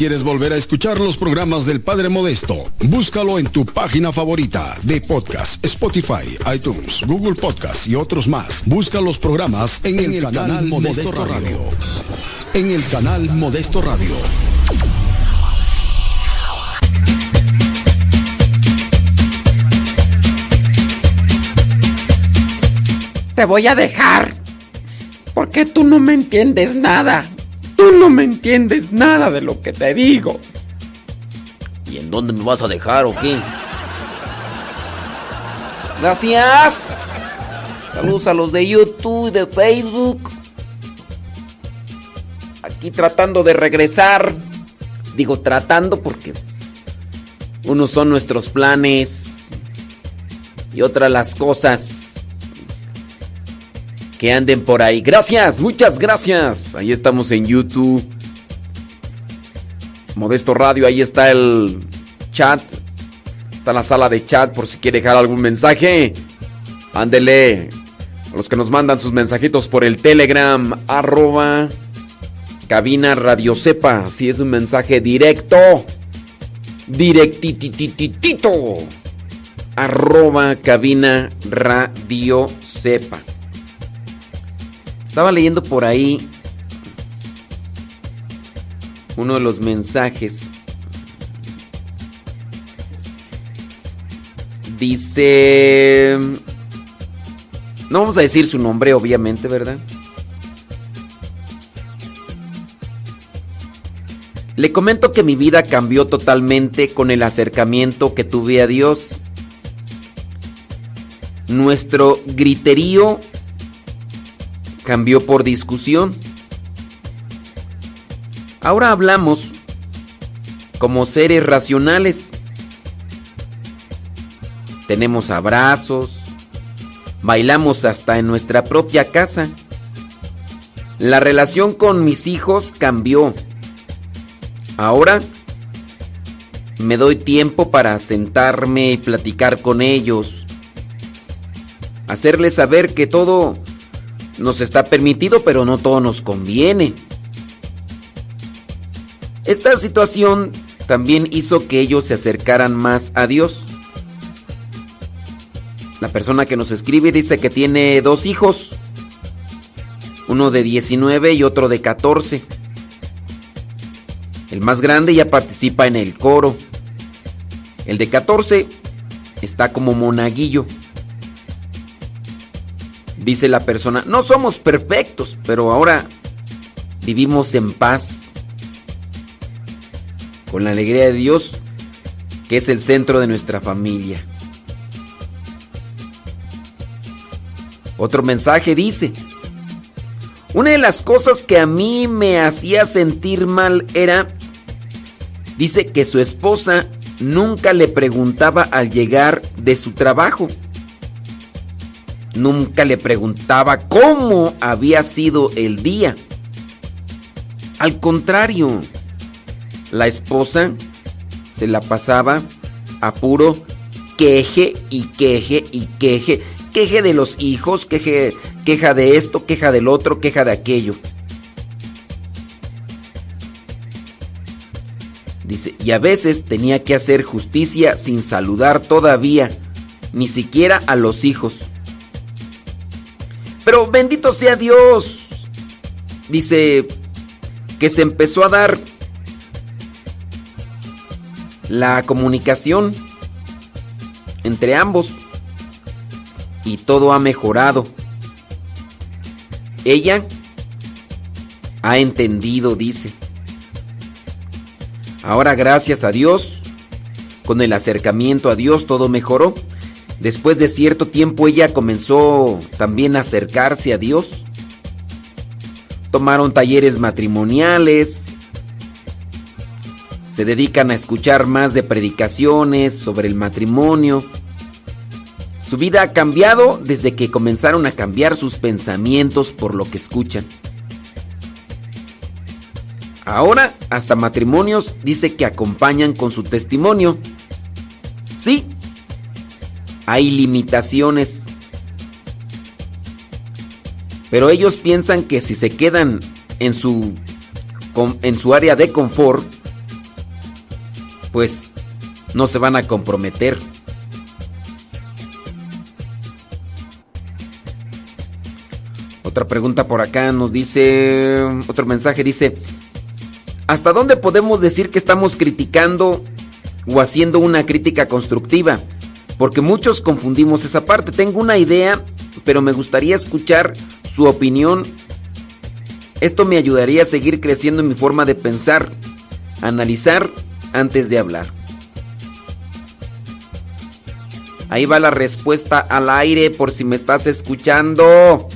Quieres volver a escuchar los programas del Padre Modesto, búscalo en tu página favorita de podcast, Spotify, iTunes, Google Podcast y otros más. Busca los programas en, el, canal, Modesto, Radio. En el canal Modesto Radio. Te voy a dejar. Porque tú no me entiendes nada. Tú no me entiendes nada de lo que te digo. ¿Y en dónde me vas a dejar o qué? Gracias. Saludos a los de YouTube y de Facebook. aquí tratando de regresar. Digo tratando porque unos son nuestros planes y otras las cosas que anden por ahí. Gracias, muchas gracias. Ahí estamos en YouTube. Modesto Radio, ahí está el chat. Está la sala de chat por si quiere dejar algún mensaje. Ándele. A los que nos mandan sus mensajitos por el Telegram, arroba cabina Radio Sepa. Si es un mensaje directo. Directitititito. Arroba cabina Radio Sepa. Estaba leyendo por ahí uno de los mensajes. Dice... No vamos a decir su nombre, obviamente, ¿verdad? Le comento que mi vida cambió totalmente con el acercamiento que tuve a Dios. Nuestro griterío cambió por discusión. Ahora hablamos como seres racionales. Tenemos abrazos, bailamos hasta en nuestra propia casa. La relación con mis hijos cambió. Ahora me doy tiempo para sentarme y platicar con ellos. Hacerles saber que todo nos está permitido, pero no todo nos conviene. Esta situación también hizo que ellos se acercaran más a Dios. La persona que nos escribe dice que tiene dos hijos, uno de 19 y otro de 14. El más grande ya participa en el coro. El de 14 está como monaguillo. Dice la persona, no somos perfectos, pero ahora vivimos en paz. Con la alegría de Dios, que es el centro de nuestra familia. Otro mensaje dice, una de las cosas que a mí me hacía sentir mal era, dice que su esposa nunca le preguntaba al llegar de su trabajo. Nunca le preguntaba cómo había sido el día. Al contrario, la esposa se la pasaba a puro queje y queje y queje. Queje de los hijos, queje, queja de esto, queja del otro, queja de aquello. Dice, y a veces tenía que hacer justicia sin saludar todavía, ni siquiera a los hijos. Pero bendito sea Dios. Dice que se empezó a dar la comunicación entre ambos y todo ha mejorado. Ella ha entendido, dice. Ahora gracias a Dios, con el acercamiento a Dios todo mejoró. Después de cierto tiempo ella comenzó también a acercarse a Dios. Tomaron talleres matrimoniales. Se dedican a escuchar más de predicaciones sobre el matrimonio. Su vida ha cambiado desde que comenzaron a cambiar sus pensamientos por lo que escuchan. Ahora, hasta matrimonios dice que acompañan con su testimonio. Sí, hay limitaciones. Pero ellos piensan que si se quedan en su, en su área de confort, pues no se van a comprometer. Otra pregunta por acá nos dice, otro mensaje dice, ¿hasta dónde podemos decir que estamos criticando o haciendo una crítica constructiva? Porque muchos confundimos esa parte. Tengo una idea, pero me gustaría escuchar su opinión. Esto me ayudaría a seguir creciendo en mi forma de pensar, analizar antes de hablar. Ahí va la respuesta al aire por si me estás escuchando.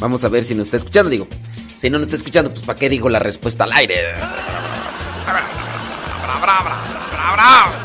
Vamos a ver si nos está escuchando. Digo, si no nos está escuchando, pues ¿para qué digo la respuesta al aire? Que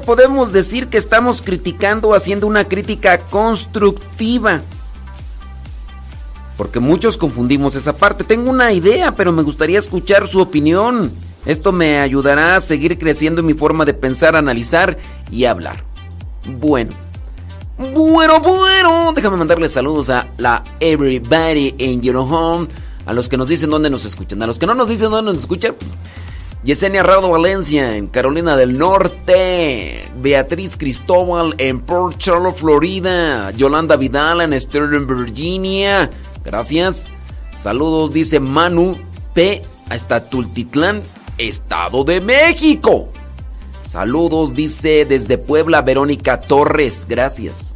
pregunta, ¿hasta dónde podemos decir que estamos criticando haciendo una crítica constructiva? Porque muchos confundimos esa parte. Tengo una idea, pero me gustaría escuchar su opinión. Esto me ayudará a seguir creciendo en mi forma de pensar, analizar y hablar. Bueno. Bueno, bueno. Déjame mandarle saludos a la everybody in your home. A los que nos dicen dónde nos escuchan. A los que no nos dicen dónde nos escuchan. Yesenia Rado Valencia en Carolina del Norte. Beatriz Cristóbal en Port Charlotte, Florida. Yolanda Vidal en Sterling, Virginia. Gracias. Saludos, dice Manu P. Hasta Tultitlán, Estado de México. Saludos, dice desde Puebla Verónica Torres. Gracias.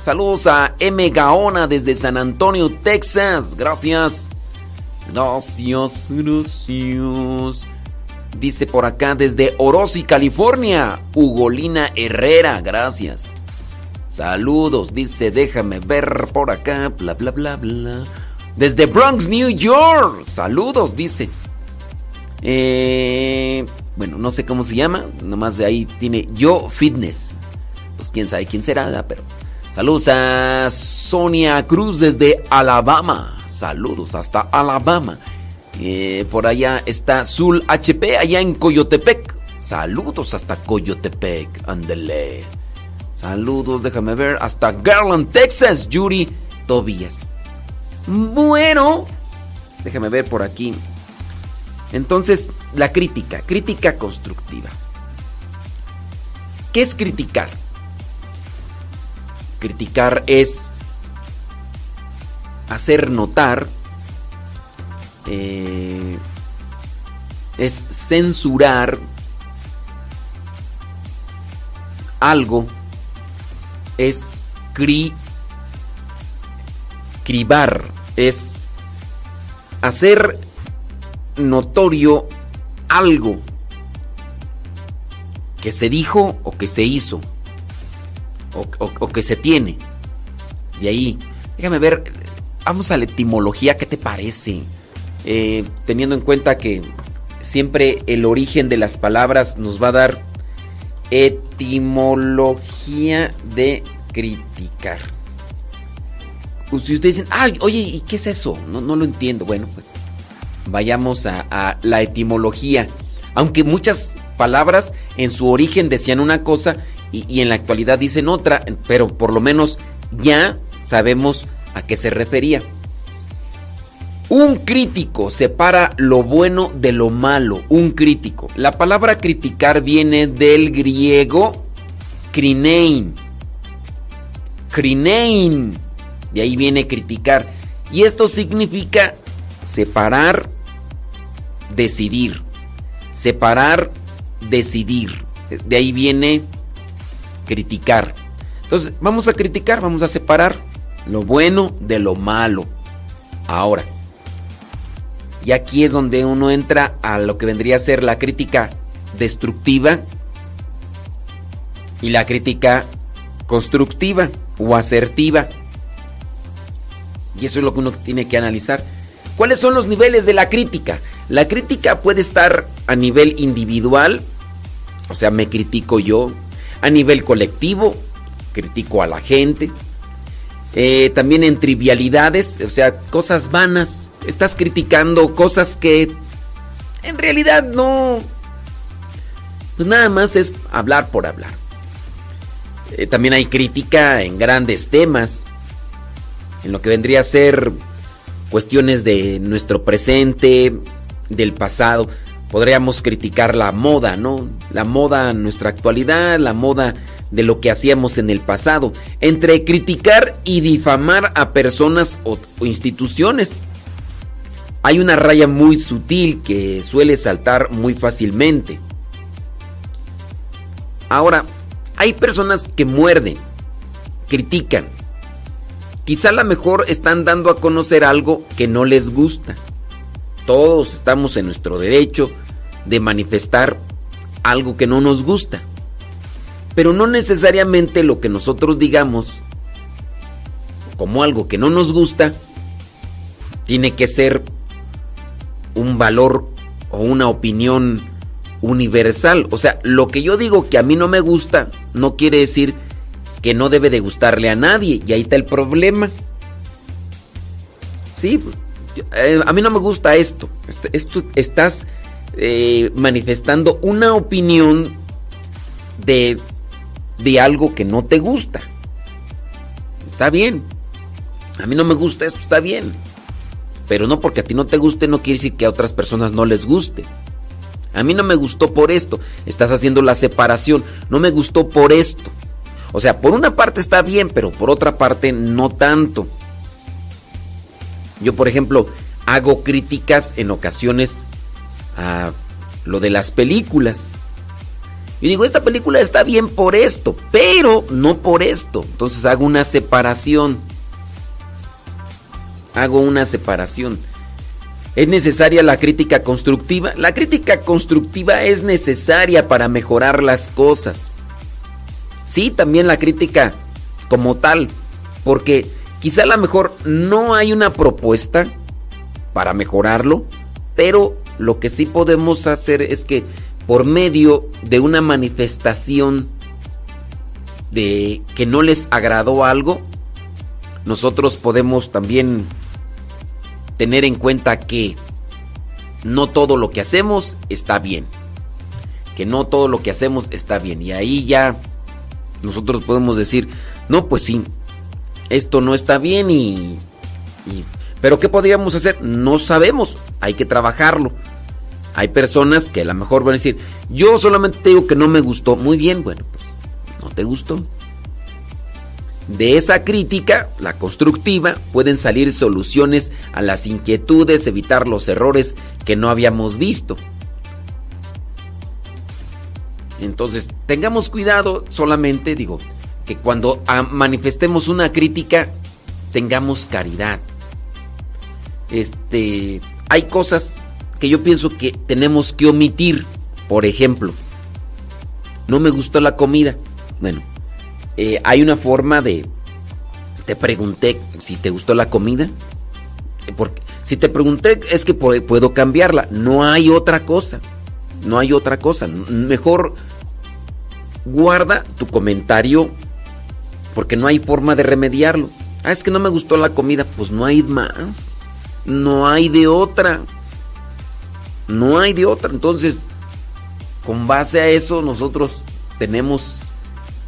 Saludos a M. Gaona desde San Antonio, Texas. Gracias. Gracias, gracias. Dice por acá desde Orosi, California. Ugolina Herrera. Gracias. Saludos, dice, déjame ver por acá, bla, bla, bla, bla. Desde Bronx, New York. Saludos, dice. Eh, bueno, no sé cómo se llama, nomás de ahí tiene Yo Fitness. Pues quién sabe quién será, pero saludos a Sonia Cruz desde Alabama. Saludos hasta Alabama. Eh, por allá está Zul HP, allá en Coyotepec. Saludos hasta Coyotepec, ándele. Saludos, déjame ver, hasta Garland, Texas, Yuri Tobías. Bueno, déjame ver por aquí. Entonces, la crítica, crítica constructiva. ¿Qué es criticar? Criticar es hacer notar, eh, es censurar algo, es cri, cribar, es hacer notorio algo que se dijo o que se hizo o, o- o que se tiene. De ahí, déjame ver, vamos a la etimología, ¿qué te parece? Eh, teniendo en cuenta que siempre el origen de las palabras nos va a dar etimología de criticar. Si ustedes dicen, ay, oye, ¿y qué es eso? No, no lo entiendo. Bueno, pues vayamos a, la etimología. Aunque muchas palabras en su origen decían una cosa y en la actualidad dicen otra, pero por lo menos ya sabemos a qué se refería. Un crítico separa lo bueno de lo malo. Un crítico. La palabra criticar viene del griego krinein. Krinein. De ahí viene criticar. Y esto significa separar, decidir. Separar, decidir. De ahí viene criticar. Entonces, vamos a criticar, vamos a separar lo bueno de lo malo. Ahora, y aquí es donde uno entra a lo que vendría a ser la crítica destructiva y la crítica constructiva o asertiva. Y eso es lo que uno tiene que analizar. ¿Cuáles son los niveles de la crítica? La crítica puede estar a nivel individual, o sea, me critico yo, a nivel colectivo, critico a la gente, eh, también en trivialidades, o sea, cosas vanas. Estás criticando cosas que en realidad no... Pues nada más es hablar por hablar. Eh, también hay crítica en grandes temas, en lo que vendría a ser cuestiones de nuestro presente, del pasado. Podríamos criticar la moda, ¿no? La moda en nuestra actualidad, la moda de lo que hacíamos en el pasado. Entre criticar y difamar a personas o, instituciones. Hay una raya muy sutil que suele saltar muy fácilmente. Ahora, hay personas que muerden, critican. Quizá a lo mejor están dando a conocer algo que no les gusta. Todos estamos en nuestro derecho de manifestar algo que no nos gusta. Pero no necesariamente lo que nosotros digamos como algo que no nos gusta tiene que ser un valor o una opinión universal. O sea, lo que yo digo que a mí no me gusta no quiere decir que no debe de gustarle a nadie. Y ahí está el problema. Sí, eh, a mí no me gusta esto. Esto estás eh, manifestando una opinión de, de algo que no te gusta. Está bien. A mí no me gusta esto, está bien. Pero no porque a ti no te guste, no quiere decir que a otras personas no les guste. A mí no me gustó por esto. Estás haciendo la separación. No me gustó por esto. O sea, por una parte está bien, pero por otra parte no tanto. Yo, por ejemplo, hago críticas en ocasiones a lo de las películas. Y digo, esta película está bien por esto, pero no por esto. Entonces hago una separación. Hago una separación. ¿Es necesaria la crítica constructiva? La crítica constructiva es necesaria para mejorar las cosas. Sí, también la crítica como tal, porque quizá a lo mejor no hay una propuesta para mejorarlo, pero lo que sí podemos hacer es que por medio de una manifestación de que no les agradó algo, nosotros podemos también tener en cuenta que no todo lo que hacemos está bien. Que no todo lo que hacemos está bien. Y ahí ya nosotros podemos decir, no, pues sí, esto no está bien y... pero ¿qué podríamos hacer? No sabemos, hay que trabajarlo. Hay personas que a lo mejor van a decir, yo solamente te digo que no me gustó. Muy bien, bueno, pues no te gustó. De esa crítica, la constructiva, pueden salir soluciones a las inquietudes, evitar los errores que no habíamos visto. Entonces, tengamos cuidado solamente, digo, que cuando manifestemos una crítica, tengamos caridad. Este, hay cosas que yo pienso que tenemos que omitir. Por ejemplo, no me gustó la comida. Bueno, eh, hay una forma de... Te pregunté si te gustó la comida. Porque si te pregunté es que puedo cambiarla. No hay otra cosa. No hay otra cosa. Mejor guarda tu comentario porque no hay forma de remediarlo. Ah, es que no me gustó la comida. Pues no hay más. No hay de otra. No hay de otra. Entonces, con base a eso, nosotros tenemos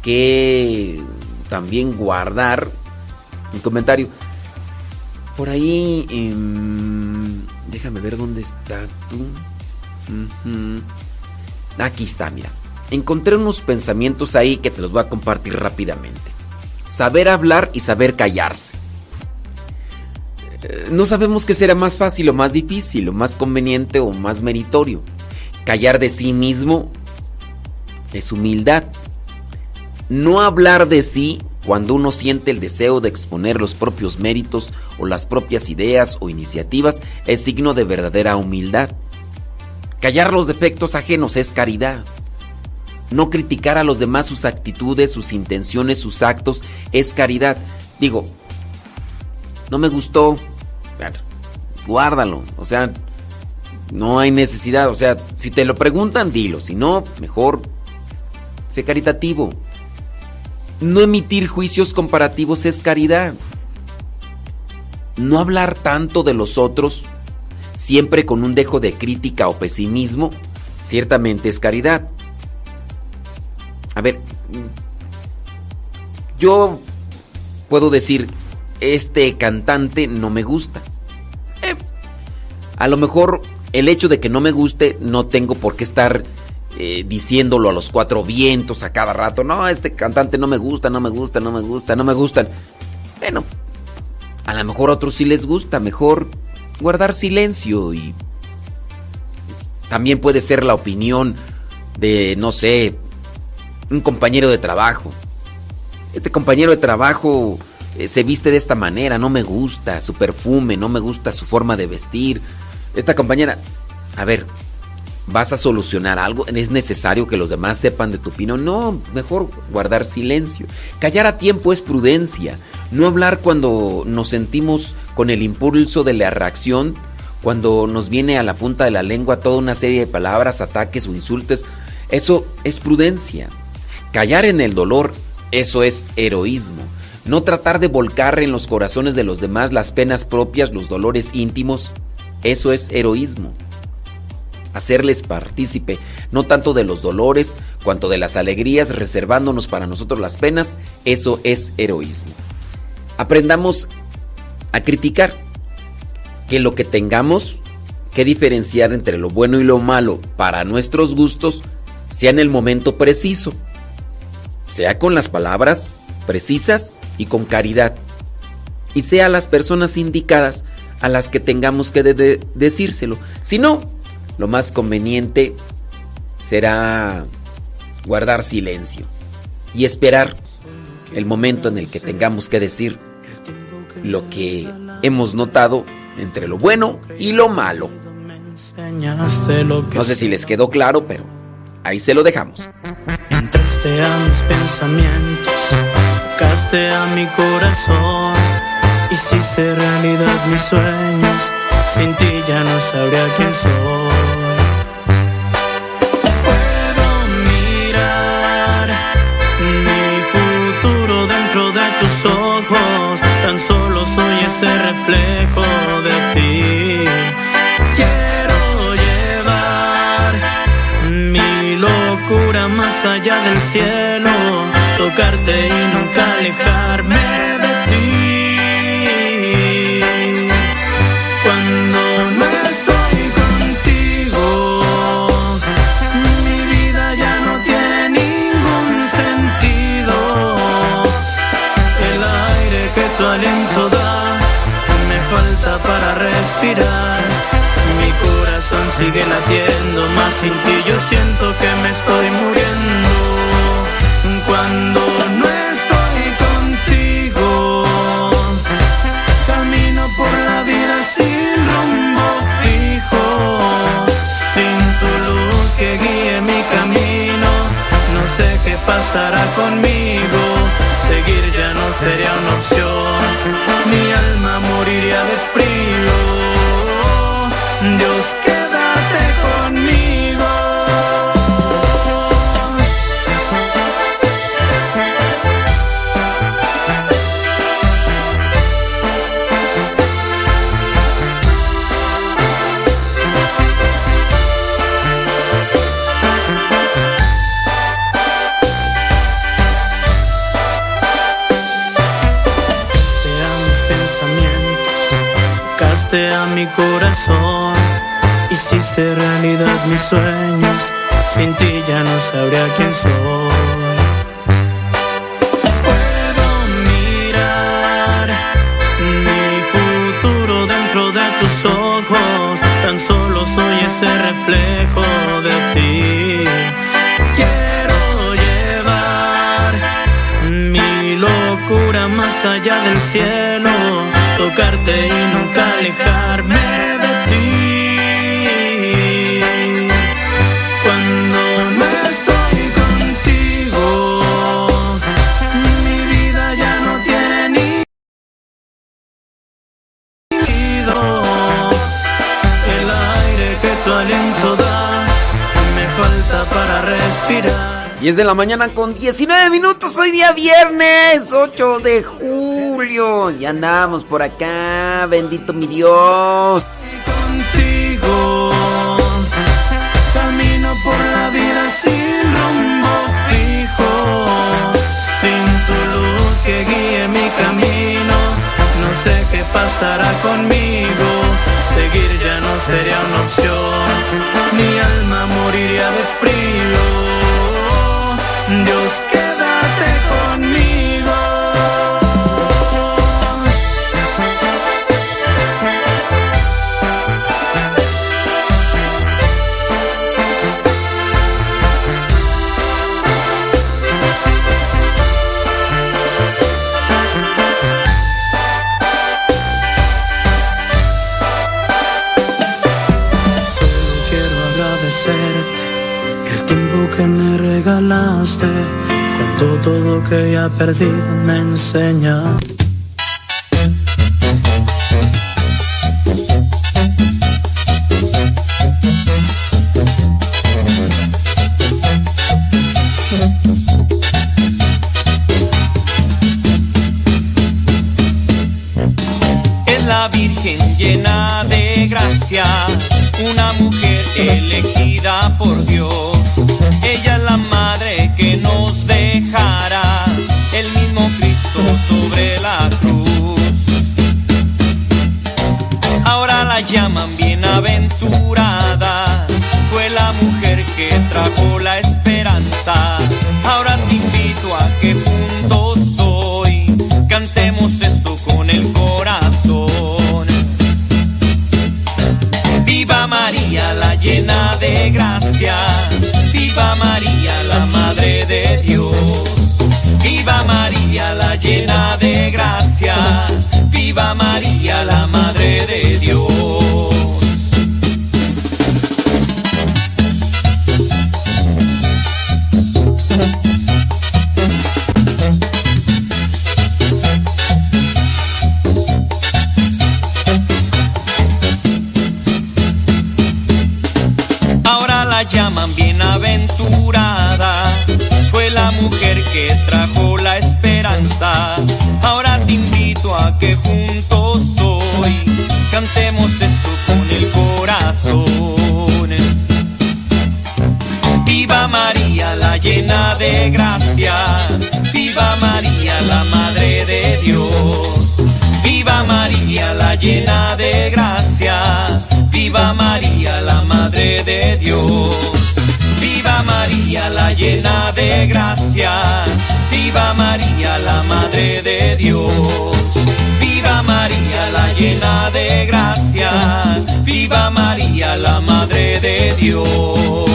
que también guardar un comentario. Por ahí, em, déjame ver dónde está tú. Aquí está, mira. Encontré unos pensamientos ahí que te los voy a compartir rápidamente. Saber hablar y saber callarse. No sabemos qué será más fácil o más difícil, o más conveniente o más meritorio. Callar de sí mismo es humildad. No hablar de sí cuando uno siente el deseo de exponer los propios méritos o las propias ideas o iniciativas es signo de verdadera humildad. Callar los defectos ajenos es caridad. No criticar a los demás sus actitudes, sus intenciones, sus actos es caridad. Digo, no me gustó. Guárdalo. O sea, no hay necesidad. O sea, si te lo preguntan, dilo. Si no, mejor sé caritativo. No emitir juicios comparativos es caridad. No hablar tanto de los otros, siempre con un dejo de crítica o pesimismo, ciertamente es caridad. A ver, yo puedo decir, este cantante no me gusta. Eh, a lo mejor el hecho de que no me guste no tengo por qué estar eh, diciéndolo a los cuatro vientos a cada rato. No, este cantante no me gusta, no me gusta, no me gusta, no me gustan. Bueno, a lo mejor a otros sí les gusta. Mejor guardar silencio y también puede ser la opinión de, no sé, un compañero de trabajo. Este compañero de trabajo se viste de esta manera, no me gusta su perfume, no me gusta su forma de vestir. Esta compañera, a ver, vas a solucionar algo, es necesario que los demás sepan de tu opinión. No, mejor guardar silencio. Callar a tiempo es prudencia. No hablar cuando nos sentimos con el impulso de la reacción, cuando nos viene a la punta de la lengua toda una serie de palabras, ataques o insultos, eso es prudencia. Callar en el dolor, eso es heroísmo. No tratar de volcar en los corazones de los demás las penas propias, los dolores íntimos, eso es heroísmo. Hacerles partícipe, no tanto de los dolores, cuanto de las alegrías, reservándonos para nosotros las penas, eso es heroísmo. Aprendamos a criticar que lo que tengamos que diferenciar entre lo bueno y lo malo para nuestros gustos sea en el momento preciso, sea con las palabras precisas y con caridad, y sea las personas indicadas a las que tengamos que decírselo. Si no, lo más conveniente será guardar silencio y esperar el momento en el que tengamos que decir lo que hemos notado entre lo bueno y lo malo. No sé si les quedó claro, pero ahí se lo dejamos. Entraste a mis pensamientos, tocaste a mi corazón, hiciste realidad mis sueños, sin ti ya no sabría quién soy. Tus ojos, tan solo soy ese reflejo de ti. Quiero llevar mi locura más allá del cielo, tocarte y nunca alejarme 10 de la mañana con 19 minutos, hoy día viernes 8 de julio. Ya andamos por acá, bendito mi Dios. contigo. Camino por la vida sin rumbo fijo, sin tu luz que guíe mi camino. No sé qué pasará conmigo, seguir ya no sería una opción. Mi alma moriría de frío. Todo creía perdido me enseña. A que juntos hoy cantemos esto con el corazón. Viva María, la llena de gracia. Viva María, la Madre de Dios. Viva María, la llena de gracia. Viva María, la Madre de Dios. Viva María, la Madre de Dios. Viva María, la llena de gracia. Viva María, la Madre de Dios.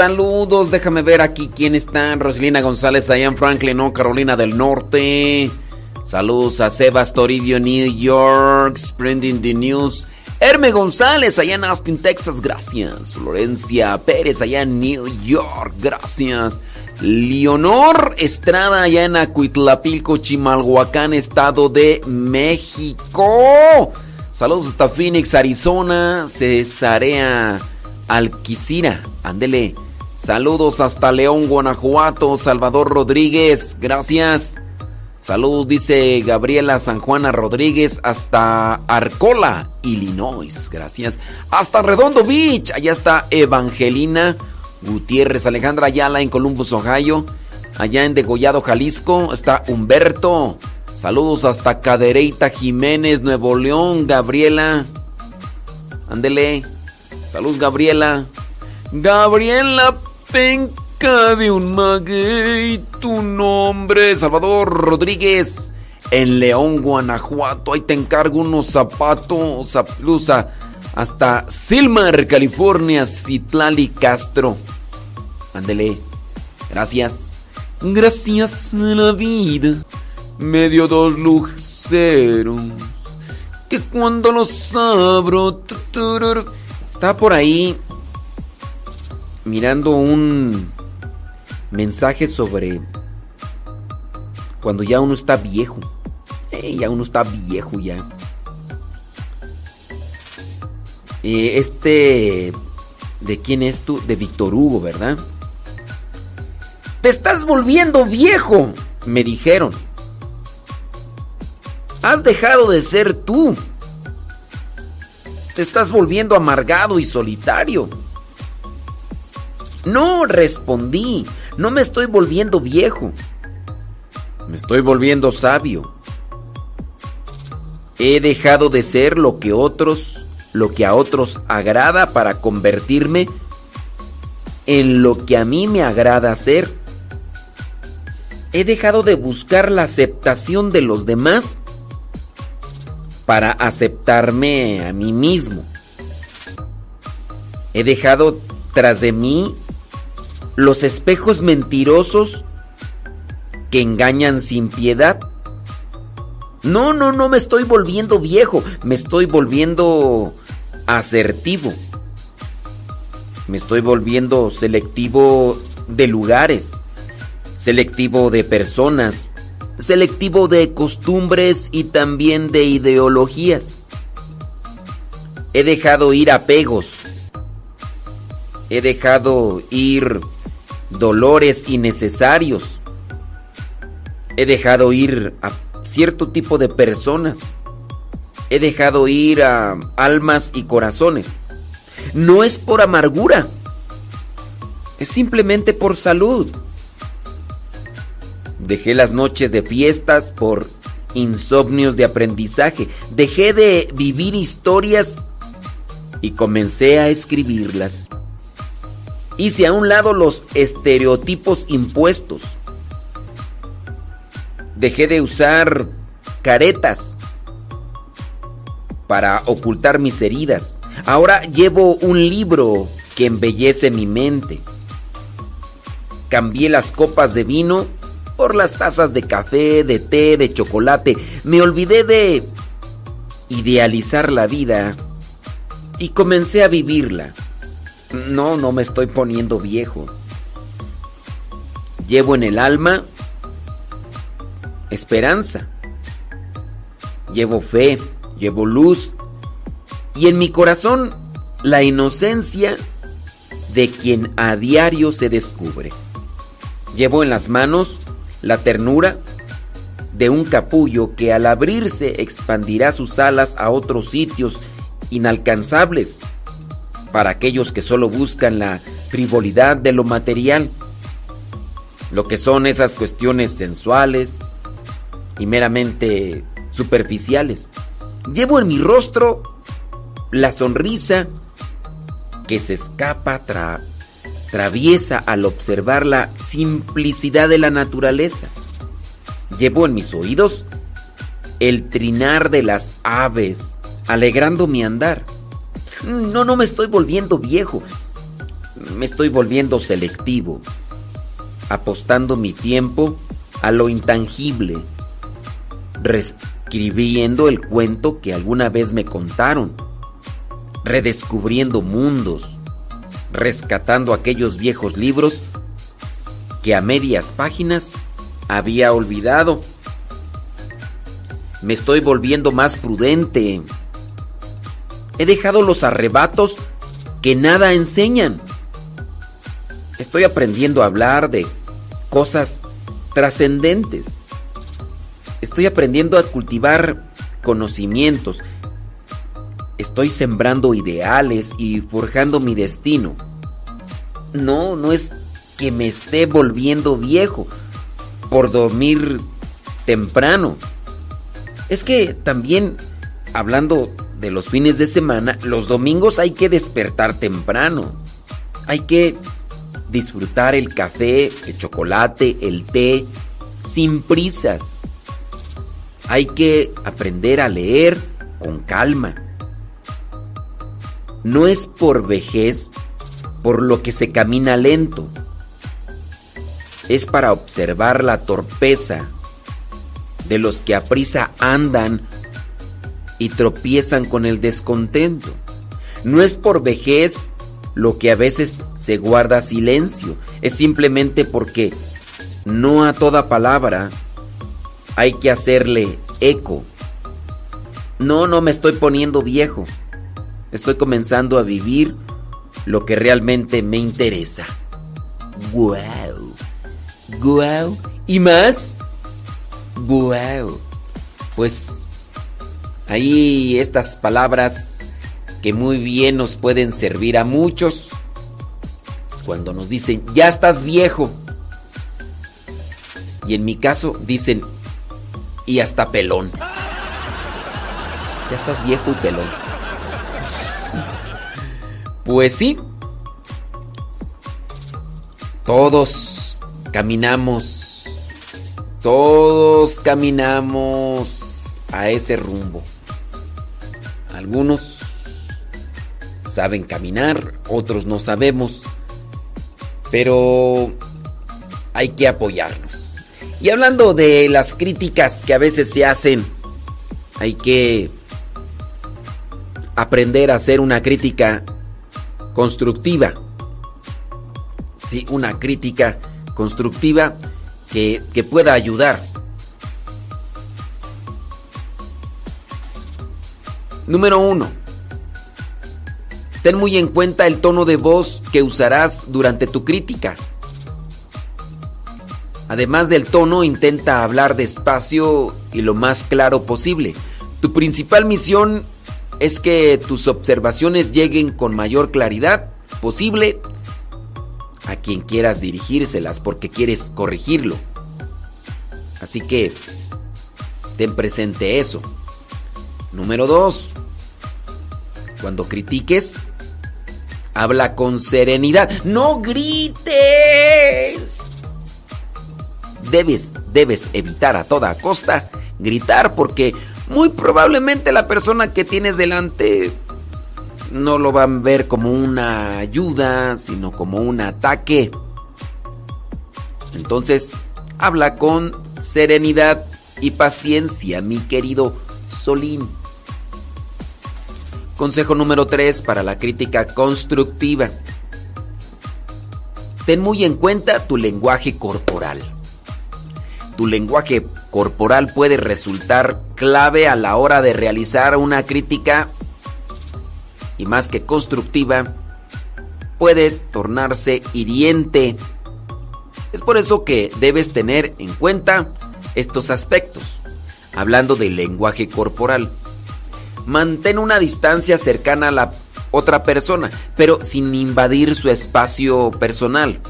Saludos, déjame ver aquí quién está. Roselina González allá en Franklin, no, Carolina del Norte. Saludos a Sebas Toribio, New York, Spreading the News. Herme González allá en Austin, Texas, gracias. Florencia Pérez allá en New York, gracias. Leonor Estrada allá en Acuitlapilco, Chimalhuacán, Estado de México. Saludos hasta Phoenix, Arizona. Cesarea Alquicira, ándele. Saludos hasta León, Guanajuato. Salvador Rodríguez, gracias. Saludos, dice Gabriela San Juana Rodríguez, hasta Arcola, Illinois. Gracias. Hasta Redondo Beach. Allá está Evangelina Gutiérrez. Alejandra Ayala en Columbus, Ohio. Allá en Degollado, Jalisco. Está Humberto. Saludos hasta Cadereyta Jiménez, Nuevo León. Gabriela. Ándele. Saludos, Gabriela. Gabriela Penca de un maguey, tu nombre, Salvador Rodríguez, en León, Guanajuato. Ahí te encargo unos zapatos, blusa, hasta Silmar, California, Citlali Castro. Ándele. Gracias. Gracias a la vida. Me dio dos luceros. Que cuando los abro. Está por ahí mirando un mensaje sobre cuando ya uno está viejo. Eh, ya uno está viejo ya. Eh, este, ¿de quién es tú? De Víctor Hugo, ¿verdad? Te estás volviendo viejo, me dijeron. Has dejado de ser tú. Te estás volviendo amargado y solitario. No, respondí. No me estoy volviendo viejo. Me estoy volviendo sabio. He dejado de ser lo que otros, lo que a otros agrada para convertirme en lo que a mí me agrada ser. He dejado de buscar la aceptación de los demás para aceptarme a mí mismo. He dejado tras de mí los espejos mentirosos que engañan sin piedad. No, no, no me estoy volviendo viejo, me estoy volviendo asertivo. Me estoy volviendo selectivo de lugares. selectivo de personas, selectivo de costumbres y también de ideologías. He dejado ir apegos. He dejado ir dolores innecesarios. He dejado ir a cierto tipo de personas. He dejado ir a almas y corazones. No es por amargura. Es simplemente por salud. Dejé las noches de fiestas por insomnios de aprendizaje. Dejé de vivir historias y comencé a escribirlas. Hice a un lado los estereotipos impuestos. Dejé de usar caretas para ocultar mis heridas. Ahora llevo un libro que embellece mi mente. Cambié las copas de vino por las tazas de café, de té, de chocolate. Me olvidé de idealizar la vida y comencé a vivirla. No, no me estoy poniendo viejo. Llevo en el alma esperanza. Llevo fe, llevo luz. Y en mi corazón la inocencia de quien a diario se descubre. Llevo en las manos la ternura de un capullo que al abrirse expandirá sus alas a otros sitios inalcanzables para aquellos que solo buscan la frivolidad de lo material, lo que son esas cuestiones sensuales y meramente superficiales. Llevo en mi rostro la sonrisa que se escapa traviesa al observar la simplicidad de la naturaleza. Llevo en mis oídos el trinar de las aves, alegrando mi andar. No, no me estoy volviendo viejo, me estoy volviendo selectivo, apostando mi tiempo a lo intangible, reescribiendo el cuento que alguna vez me contaron, redescubriendo mundos, rescatando aquellos viejos libros que a medias páginas había olvidado. Me estoy volviendo más prudente. He dejado los arrebatos que nada enseñan. Estoy aprendiendo a hablar de cosas trascendentes. Estoy aprendiendo a cultivar conocimientos. Estoy sembrando ideales y forjando mi destino. No, no es que me esté volviendo viejo por dormir temprano. Es que también, hablando de los fines de semana, los domingos hay que despertar temprano. Hay que disfrutar el café, el chocolate, el té, sin prisas. Hay que aprender a leer con calma. No es por vejez por lo que se camina lento. Es para observar la torpeza de los que a prisa andan y tropiezan con el descontento. No es por vejez lo que a veces se guarda silencio, es simplemente porque no a toda palabra hay que hacerle eco. No, no me estoy poniendo viejo. Estoy comenzando a vivir lo que realmente me interesa. ¡Guau! ¡Guau! ¿Y más? ¡Guau! Pues Ahí estas palabras que muy bien nos pueden servir a muchos cuando nos dicen, ya estás viejo. Y en mi caso dicen, y hasta pelón. Ya estás viejo y pelón. Pues sí. Todos caminamos. Todos caminamos a ese rumbo. Algunos saben caminar, otros no sabemos, pero hay que apoyarnos. Y hablando de las críticas que a veces se hacen, hay que aprender a hacer una crítica constructiva. Sí, una crítica constructiva que, que pueda ayudar. Número uno. Ten muy en cuenta el tono de voz que usarás durante tu crítica. Además del tono, intenta hablar despacio y lo más claro posible. Tu principal misión es que tus observaciones lleguen con mayor claridad posible a quien quieras dirigírselas porque quieres corregirlo. Así que ten presente eso. Número 2. Cuando critiques, habla con serenidad. No grites. Debes, debes evitar a toda costa gritar porque muy probablemente la persona que tienes delante no lo van a ver como una ayuda, sino como un ataque. Entonces, habla con serenidad y paciencia, mi querido Solín. Consejo número 3 para la crítica constructiva. Ten muy en cuenta tu lenguaje corporal. Tu lenguaje corporal puede resultar clave a la hora de realizar una crítica y más que constructiva, puede tornarse hiriente. Es por eso que debes tener en cuenta estos aspectos, hablando del lenguaje corporal. Mantén una distancia cercana a la otra persona, pero sin invadir su espacio personal.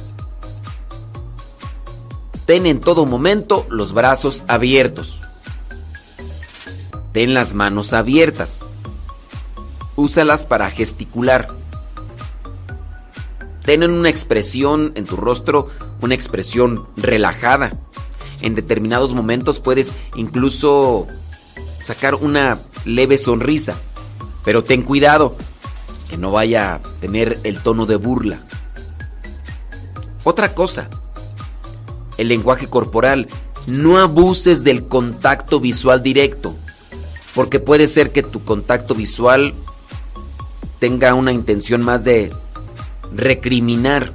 Ten en todo momento los brazos abiertos. Ten las manos abiertas. Úsalas para gesticular. Ten una expresión en tu rostro, una expresión relajada. En determinados momentos puedes incluso sacar una leve sonrisa. Pero ten cuidado, que no vaya a tener el tono de burla. Otra cosa, el lenguaje corporal. No abuses del contacto visual directo, porque puede ser que tu contacto visual tenga una intención más de recriminar.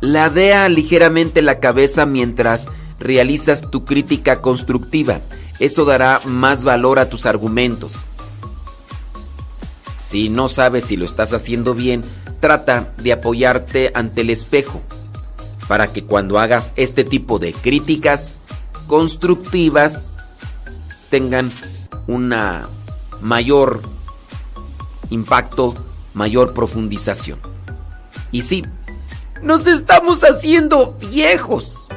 Ladea ligeramente la cabeza mientras realizas tu crítica constructiva. Eso dará más valor a tus argumentos. Si no sabes si lo estás haciendo bien, trata de apoyarte ante el espejo para que cuando hagas este tipo de críticas constructivas tengan una mayor impacto, mayor profundización. Y sí, nos estamos haciendo viejos,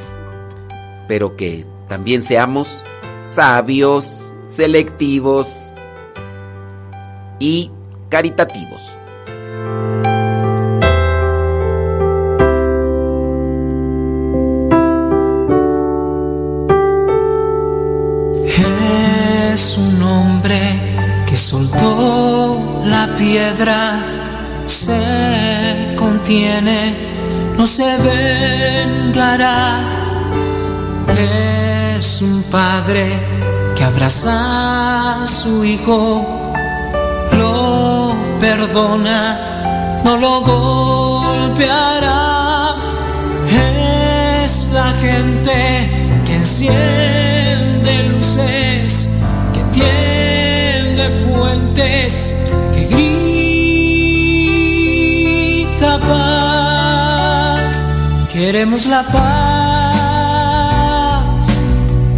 pero que también seamos sabios, selectivos y caritativos. Es un hombre que soltó la piedra, se contiene, no se vengará. Es un padre que abraza a su hijo, lo perdona, no lo golpeará. Es la gente que enciende luces, que tiende puentes, que grita paz. Queremos la paz,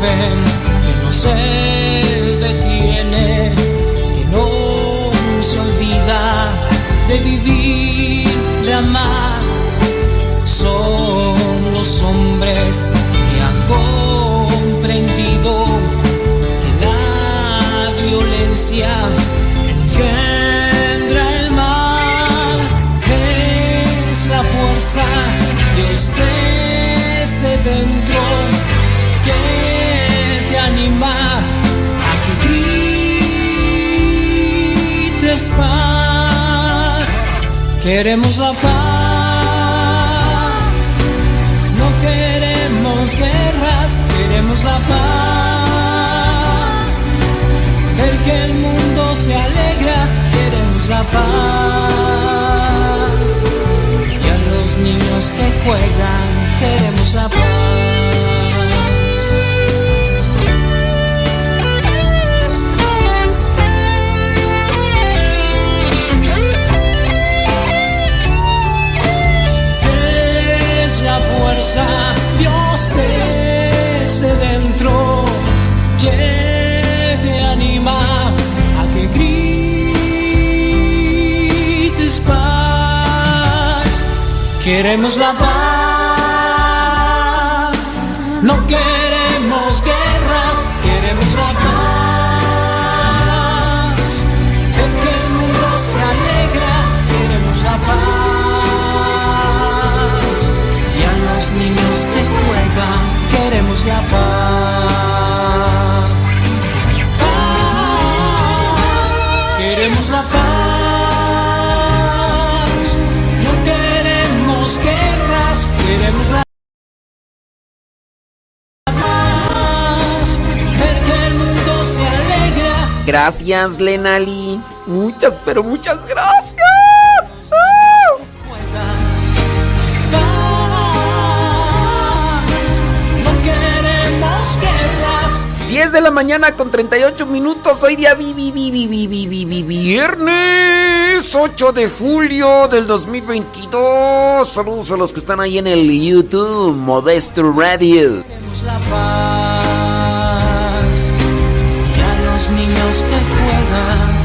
Que no se detiene, que no se olvida de vivir, de amar. Son los hombres que han comprendido que la violencia engendra el mal. Es la fuerza de usted paz, queremos la paz. No queremos guerras, queremos la paz. Ver que el mundo se alegra, queremos la paz. Y a los niños que juegan, queremos la paz. Dios crece dentro, que te anima a que grites paz. Queremos la paz, Gracias, Lenali. Muchas, pero muchas gracias. ¡Ah! No queremos guerras. 10 de la mañana con 38 minutos. Hoy día vi, vi, vi, vi, vi, vi, vi, vi- viernes 8 de julio del 2022. Saludos a los que están ahí en el YouTube, Modesto Radio.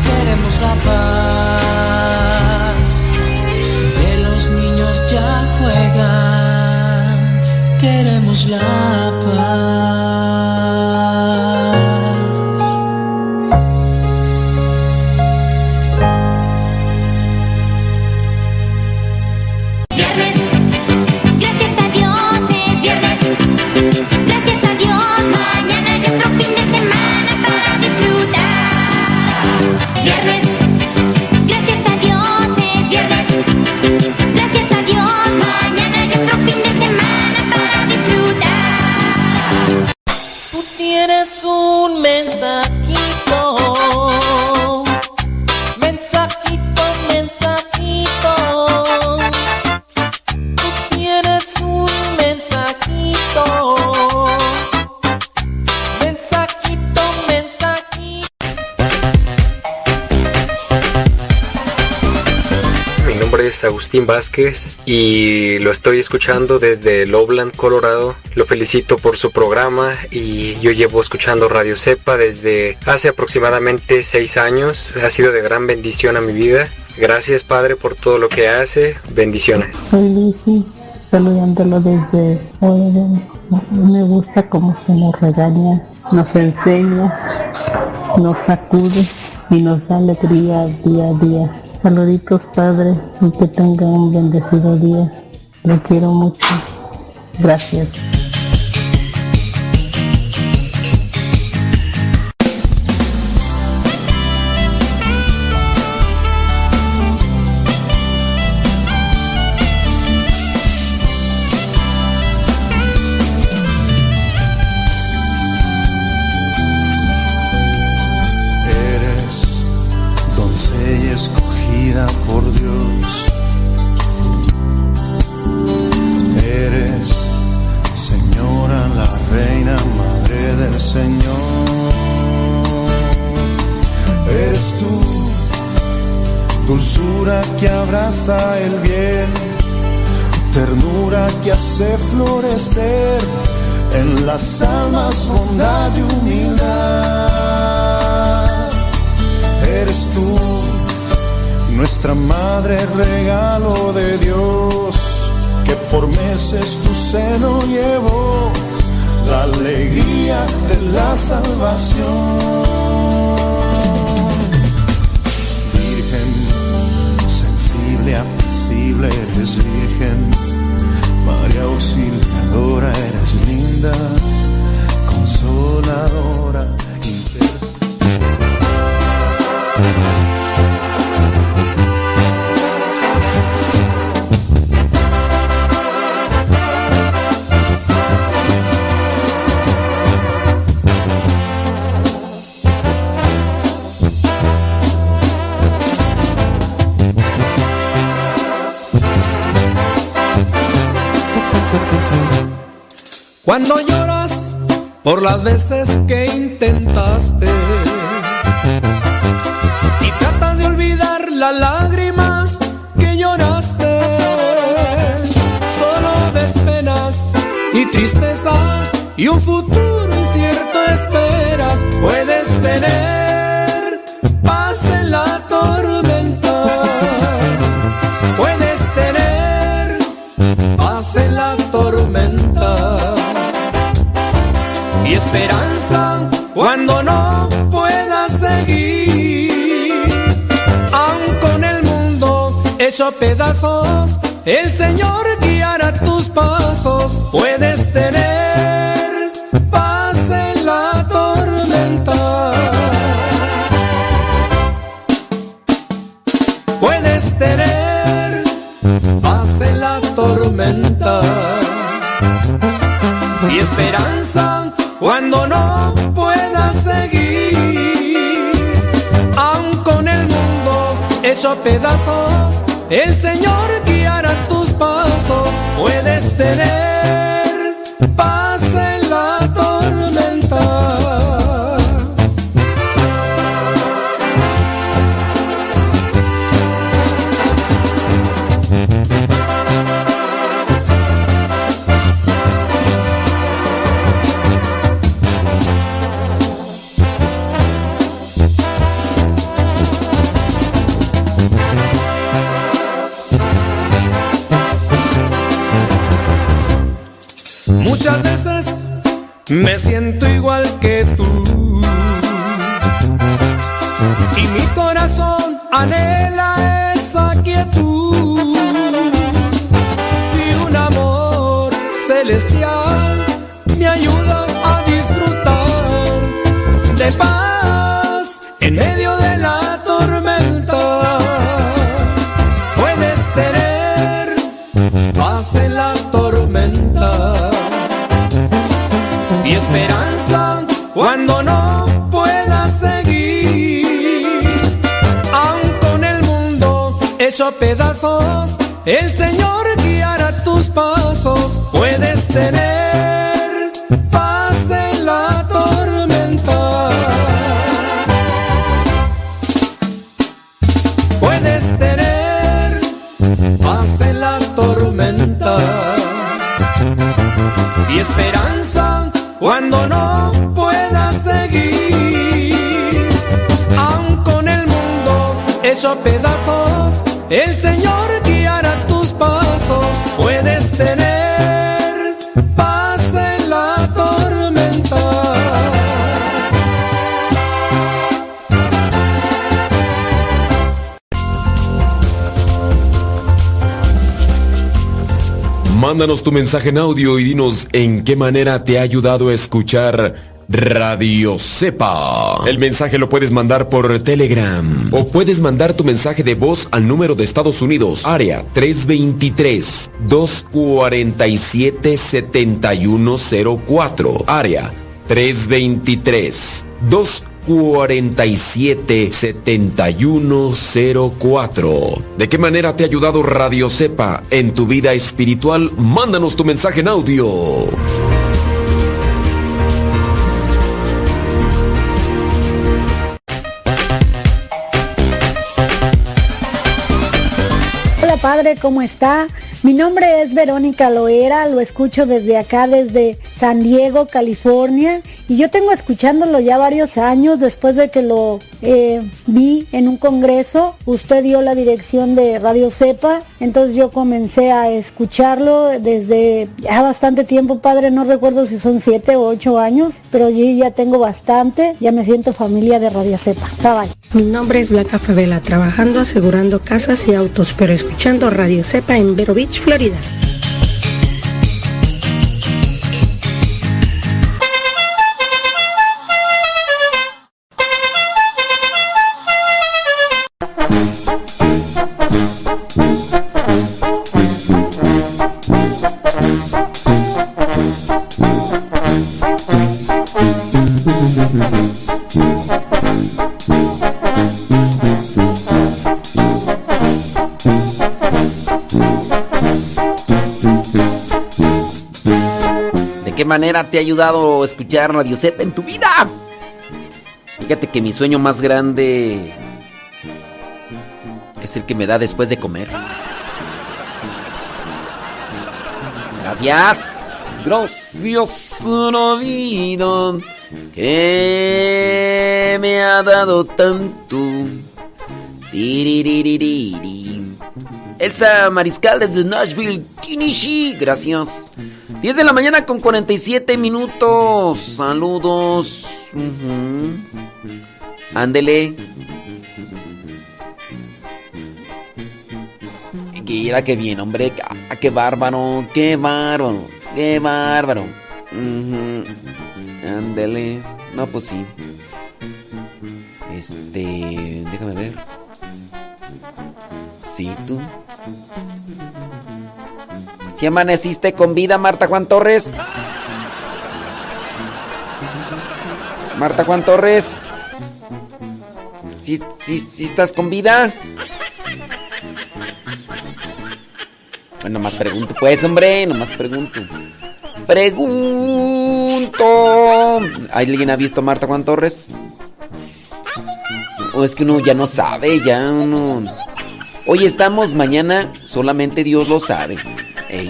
Queremos la paz. Que los niños ya juegan, queremos la paz. Agustín Vázquez y lo estoy escuchando desde Lowland, Colorado. Lo felicito por su programa y yo llevo escuchando Radio Cepa desde hace aproximadamente seis años. Ha sido de gran bendición a mi vida. Gracias Padre por todo lo que hace. Bendiciones. Soy Lucy, saludándolo desde Oregon. Me gusta cómo se nos regaña, nos enseña, nos sacude y nos da alegría día a día. Saluditos, Padre, y que tenga un bendecido día. Lo quiero mucho. Gracias. Abraza el bien, ternura que hace florecer en las almas bondad y humildad. Eres tú, nuestra madre, regalo de Dios, que por meses tu seno llevó veces que intentaste y tratas de olvidar las lágrimas que lloraste, solo ves penas y tristezas y un futuro incierto esperas. Puedes tener hecho pedazos, el Señor guiará tus pasos. Puedes tener paz en la tormenta. Puedes tener paz en la tormenta y esperanza cuando no puedas seguir. Aun con el mundo hecho pedazos, el Señor guiará tus pasos. Puedes tener siento igual que tú. Y mi corazón anhela esa quietud. Y un amor celestial pedazos, el Señor guiará tus pasos. Puedes tener paz en la tormenta. Puedes tener paz en la tormenta y esperanza cuando no puedas seguir. Aun con el mundo hecho pedazos, el Señor guiará tus pasos. Puedes tener paz en la tormenta. Mándanos tu mensaje en audio y dinos en qué manera te ha ayudado a escuchar Radio Cepa. El mensaje lo puedes mandar por Telegram o puedes mandar tu mensaje de voz al número de Estados Unidos, área 323-247-7104, área 323 247 7104 ¿De qué manera te ha ayudado Radio Cepa en tu vida espiritual? Mándanos tu mensaje en audio. Padre, ¿cómo está? Mi nombre es Verónica Loera, lo escucho desde acá, desde San Diego, California, y yo tengo escuchándolo ya varios años después de que lo eh, vi en un congreso. Usted dio la dirección de Radio Cepa, entonces yo comencé a escucharlo desde ya bastante tiempo, padre, no recuerdo si son siete o ocho años, pero yo ya tengo bastante, ya me siento familia de Radio Cepa. Mi nombre es Blanca Favela, trabajando asegurando casas y autos, pero escuchando Radio Cepa en Vero Florida. Manera te ha ayudado escuchar Radio Cepa en tu vida? Fíjate que mi sueño más grande es el que me da después de comer. Gracias. Gracias, una vida que me ha dado tanto. Elsa Mariscal desde Nashville, Tennessee. Gracias. 10 de la mañana con 47 minutos. Saludos. Ujú. Ándele. Mira qué bien, hombre. Ah, qué bárbaro, qué bárbaro, qué bárbaro. Ándele. No, pues sí. Este. Déjame ver. Sí, tú. Si amaneciste con vida, Marta Juan Torres. Marta Juan Torres. Si, si, si estás con vida. Bueno, nomás pregunto, pues, hombre, nomás pregunto. Pregunto. ¿Alguien ha visto a Marta Juan Torres? O es que uno ya no sabe, ya uno. Hoy estamos, mañana solamente Dios lo sabe. Ey.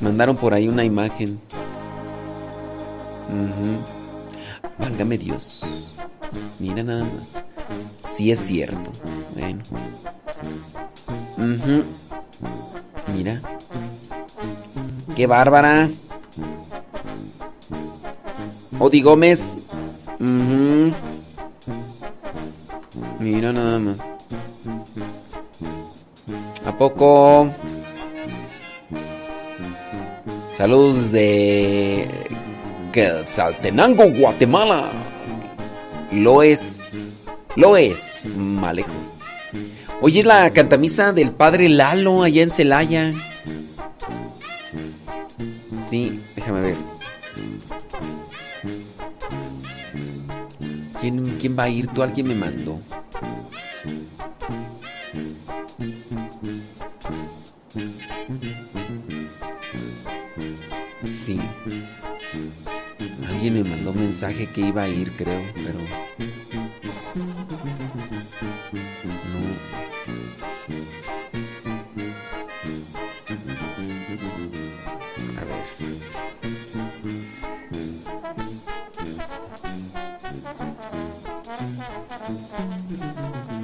Mandaron por ahí una imagen. Ujú. Válgame Dios. Mira nada más. Sí es cierto. Bueno. Ujú. Mira. Qué bárbara. Odi Gómez. Ujú. Mira nada más. ¿A poco? Saludos de Quetzaltenango, Guatemala. Lo es. Lo es. Malejos. Hoy es la cantamisa del padre Lalo allá en Celaya. Sí, déjame ver. ¿Quién, quién va a ir? ¿Tú alguien me mandó? Alguien me mandó mensaje que iba a ir, creo, pero... No.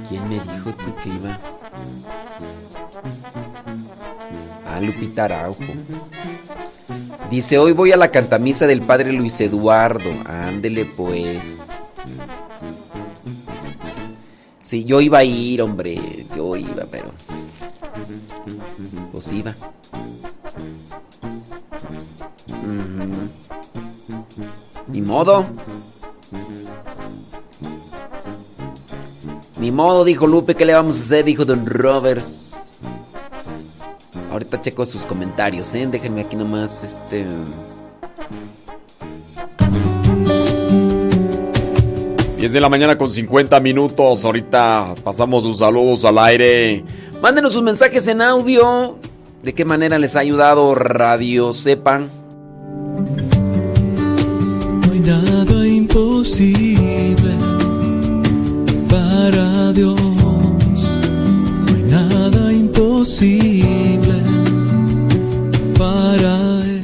¿Quién me dijo tú que iba? Ah, Lupita Araujo. Dice, hoy voy a la cantamisa del padre Luis Eduardo. Ándele pues. Sí, yo iba a ir, hombre. Yo iba, pero... Pues iba. Ni modo. Ni modo, dijo Lupe, ¿qué le vamos a hacer? Dijo Don Roberts. Ahorita checo sus comentarios, ¿eh? Déjenme aquí nomás, este... 10 de la mañana con 50 minutos. Ahorita pasamos sus saludos al aire. Mándenos sus mensajes en audio. ¿De qué manera les ha ayudado Radio Sepan? No hay nada imposible para Dios. No hay nada imposible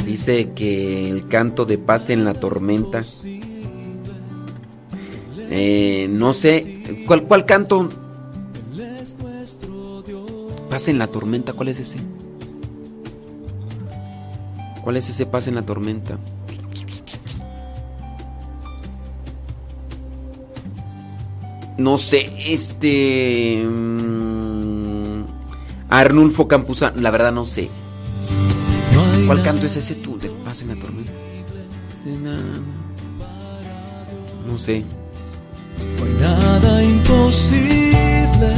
Dice que el canto de paz en la tormenta. Eh, no sé. ¿Cuál, ¿Cuál canto? Paz en la tormenta, ¿cuál es ese? ¿Cuál es ese paz en la tormenta? No sé, este... mm, Arnulfo Campuzano, la verdad no sé. ¿Cuál canto es ese tú de Paz en la tormenta? No sé. No hay nada imposible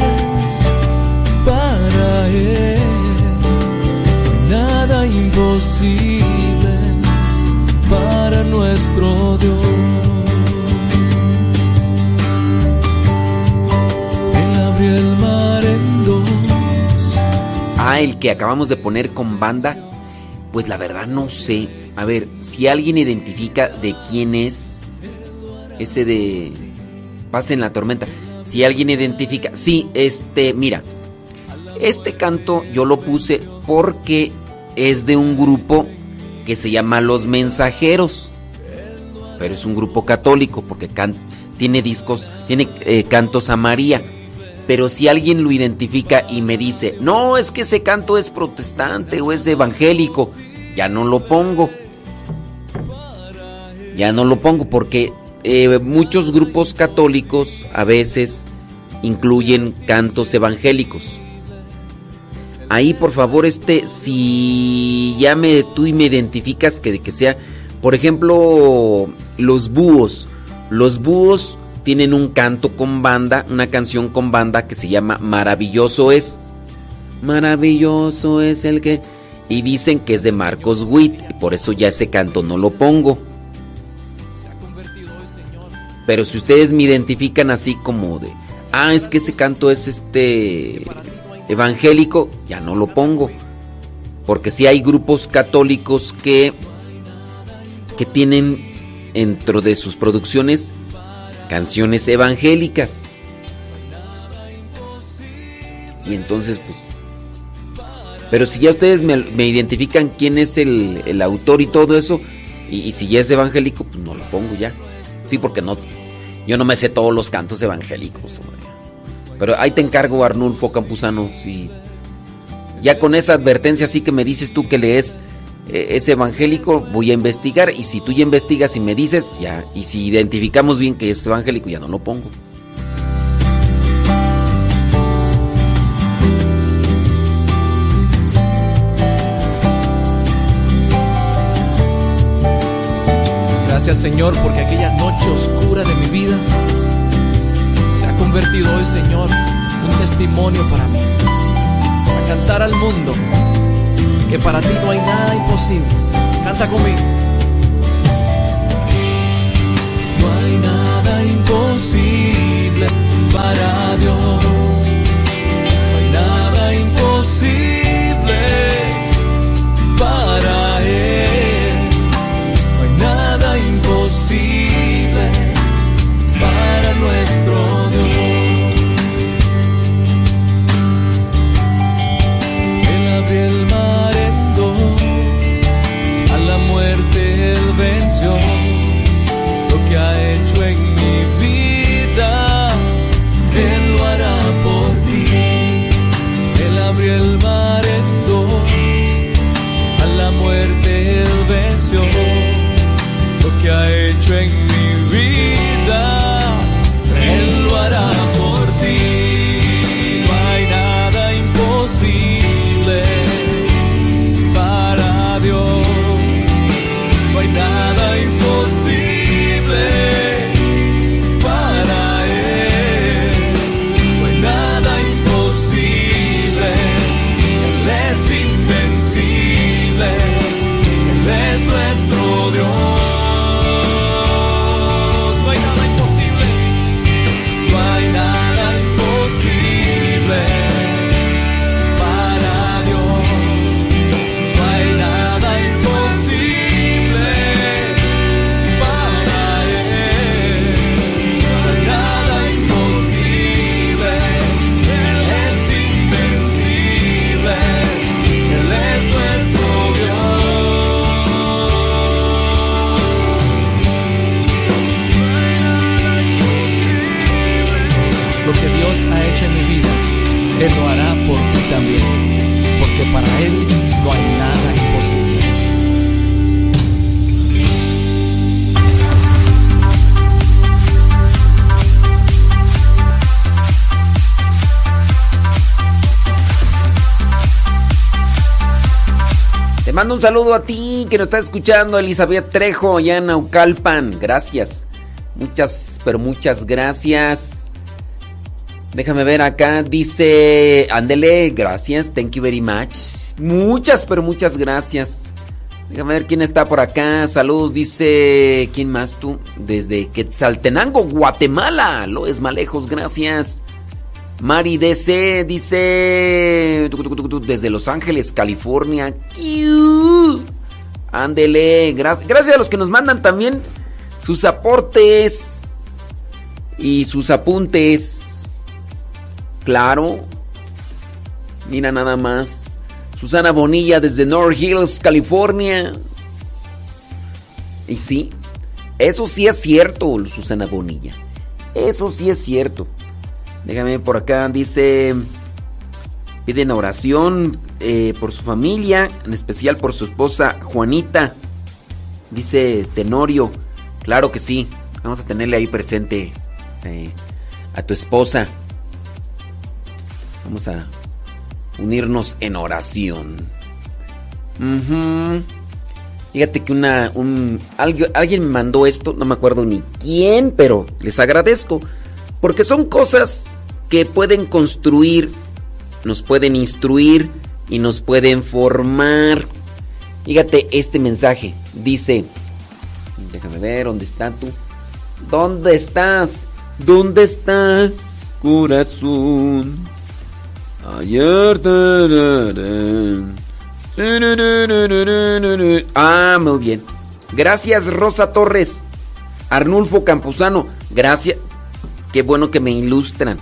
para Él. No hay nada imposible para nuestro Dios. Él abrió el mar en dos. Ah, el que acabamos de poner con banda. Pues la verdad no sé. A ver, si alguien identifica de quién es ese de Paz en la tormenta. Si alguien identifica, sí, este, mira, este canto yo lo puse porque es de un grupo que se llama Los Mensajeros. Pero es un grupo católico porque tiene discos, tiene eh, cantos a María. Pero si alguien lo identifica y me dice, no, es que ese canto es protestante o es evangélico, ya no lo pongo. Ya no lo pongo porque eh, muchos grupos católicos a veces incluyen cantos evangélicos. Ahí por favor este, si ya me, tú me identificas que, que sea, por ejemplo, los búhos. Los búhos tienen un canto con banda, una canción con banda que se llama Maravilloso es. Maravilloso es el que... Y dicen que es de Marcos Witt, y por eso ya ese canto no lo pongo. Pero si ustedes me identifican así como de, ah, es que ese canto es este evangélico, ya no lo pongo. Porque si hay grupos católicos que que tienen dentro de sus producciones canciones evangélicas. Y entonces, pues... Pero si ya ustedes me, identifican quién es el, autor y todo eso, y, si ya es evangélico, pues no lo pongo ya. Sí, porque no... Yo no me sé todos los cantos evangélicos. Pero ahí te encargo, Arnulfo Campuzano, y ya con esa advertencia así que me dices tú que lees eh, es evangélico, voy a investigar y si tú ya investigas y me dices, ya, y si identificamos bien que es evangélico, ya no lo pongo. Señor porque aquella noche oscura de mi vida se ha convertido hoy Señor un testimonio para mí. A cantar al mundo que para ti no hay nada imposible. Canta conmigo. No hay nada imposible para Dios. No hay nada imposible Mando un saludo a ti que nos estás escuchando, Elizabeth Trejo, allá en Naucalpan. Gracias. Muchas, pero muchas gracias. Déjame ver acá, dice, ándele, gracias, thank you very much. Muchas, pero muchas gracias. Déjame ver quién está por acá. Saludos, dice, ¿quién más tú? Desde Quetzaltenango, Guatemala. Loes Malejos, gracias. Mari DC dice desde Los Ángeles, California. Ándele, Gra- gracias a los que nos mandan también sus aportes y sus apuntes. Claro. Mira nada más. Susana Bonilla desde North Hills, California. Y sí, eso sí es cierto, Susana Bonilla. Eso sí es cierto. Déjame por acá, dice, piden oración eh, por su familia, en especial por su esposa Juanita. Dice Tenorio, claro que sí, vamos a tenerle ahí presente eh, a tu esposa. Vamos a unirnos en oración. Ujú. Fíjate que una, un, alguien, alguien me mandó esto, no me acuerdo ni quién, pero les agradezco. Porque son cosas que pueden construir, nos pueden instruir y nos pueden formar. Fíjate este mensaje. Dice, déjame ver, ¿dónde estás tú? ¿Dónde estás? ¿Dónde estás, corazón? Ayer. Ah, muy bien. Gracias, Rosa Torres. Arnulfo Campuzano, gracias. Qué bueno que me ilustran.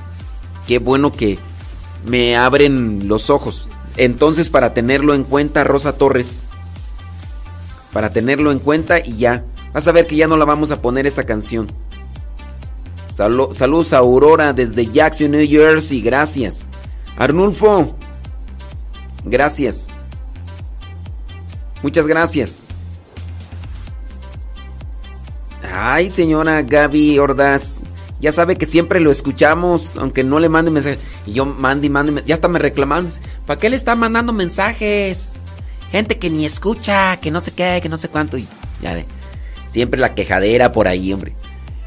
Qué bueno que me abren los ojos. Entonces, para tenerlo en cuenta, Rosa Torres. Para tenerlo en cuenta y ya. Vas a ver que ya no la vamos a poner esa canción. Salu- saludos a Aurora desde Jackson, New Jersey. Gracias. Arnulfo. Gracias. Muchas gracias. Ay, señora Gaby Ordaz. Ya sabe que siempre lo escuchamos, aunque no le mande mensaje. Y yo mande y mande. Ya hasta me reclaman. ¿Para qué le está mandando mensajes? Gente que ni escucha, que no sé qué, que no sé cuánto. Y ya ve. Siempre la quejadera por ahí, hombre.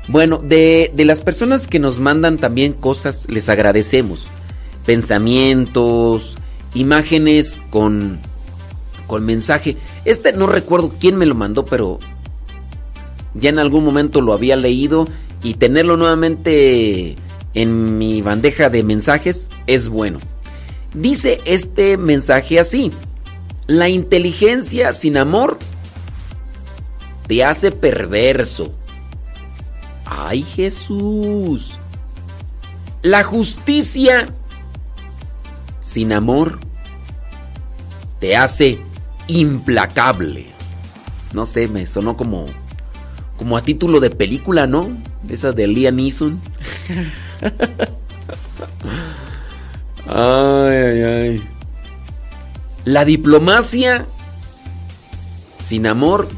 Bueno, de, de las personas que nos mandan también cosas, les agradecemos. Pensamientos, imágenes con, con mensaje. Este no recuerdo quién me lo mandó, pero ya en algún momento lo había leído y tenerlo nuevamente en mi bandeja de mensajes es bueno. Dice este mensaje así. La inteligencia sin amor te hace perverso. Ay Jesús. La justicia sin amor te hace implacable. No sé, me sonó como como a título de película, ¿no? Esa de Liam Neeson. ay, ay, ay. La diplomacia sin amor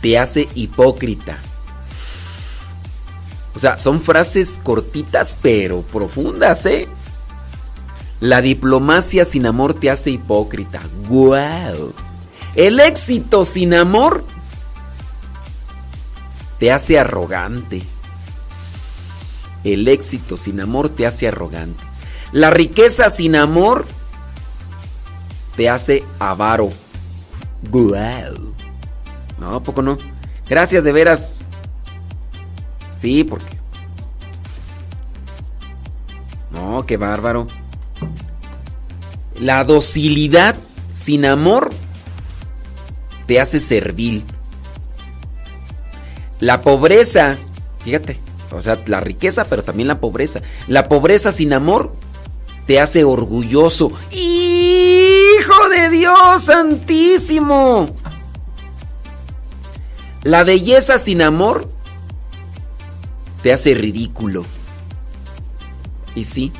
te hace hipócrita. O sea, son frases cortitas pero profundas, ¿eh? La diplomacia sin amor te hace hipócrita. ¡Guau! El éxito sin amor te hace arrogante. El éxito sin amor te hace arrogante. La riqueza sin amor te hace avaro. Guau. No, ¿a poco no. Gracias de veras. Sí, porque. No, qué bárbaro. La docilidad sin amor te hace servil. La pobreza, fíjate, o sea, la riqueza, pero también la pobreza. La pobreza sin amor te hace orgulloso. ¡Hijo de Dios santísimo! La belleza sin amor te hace ridículo. Y sí,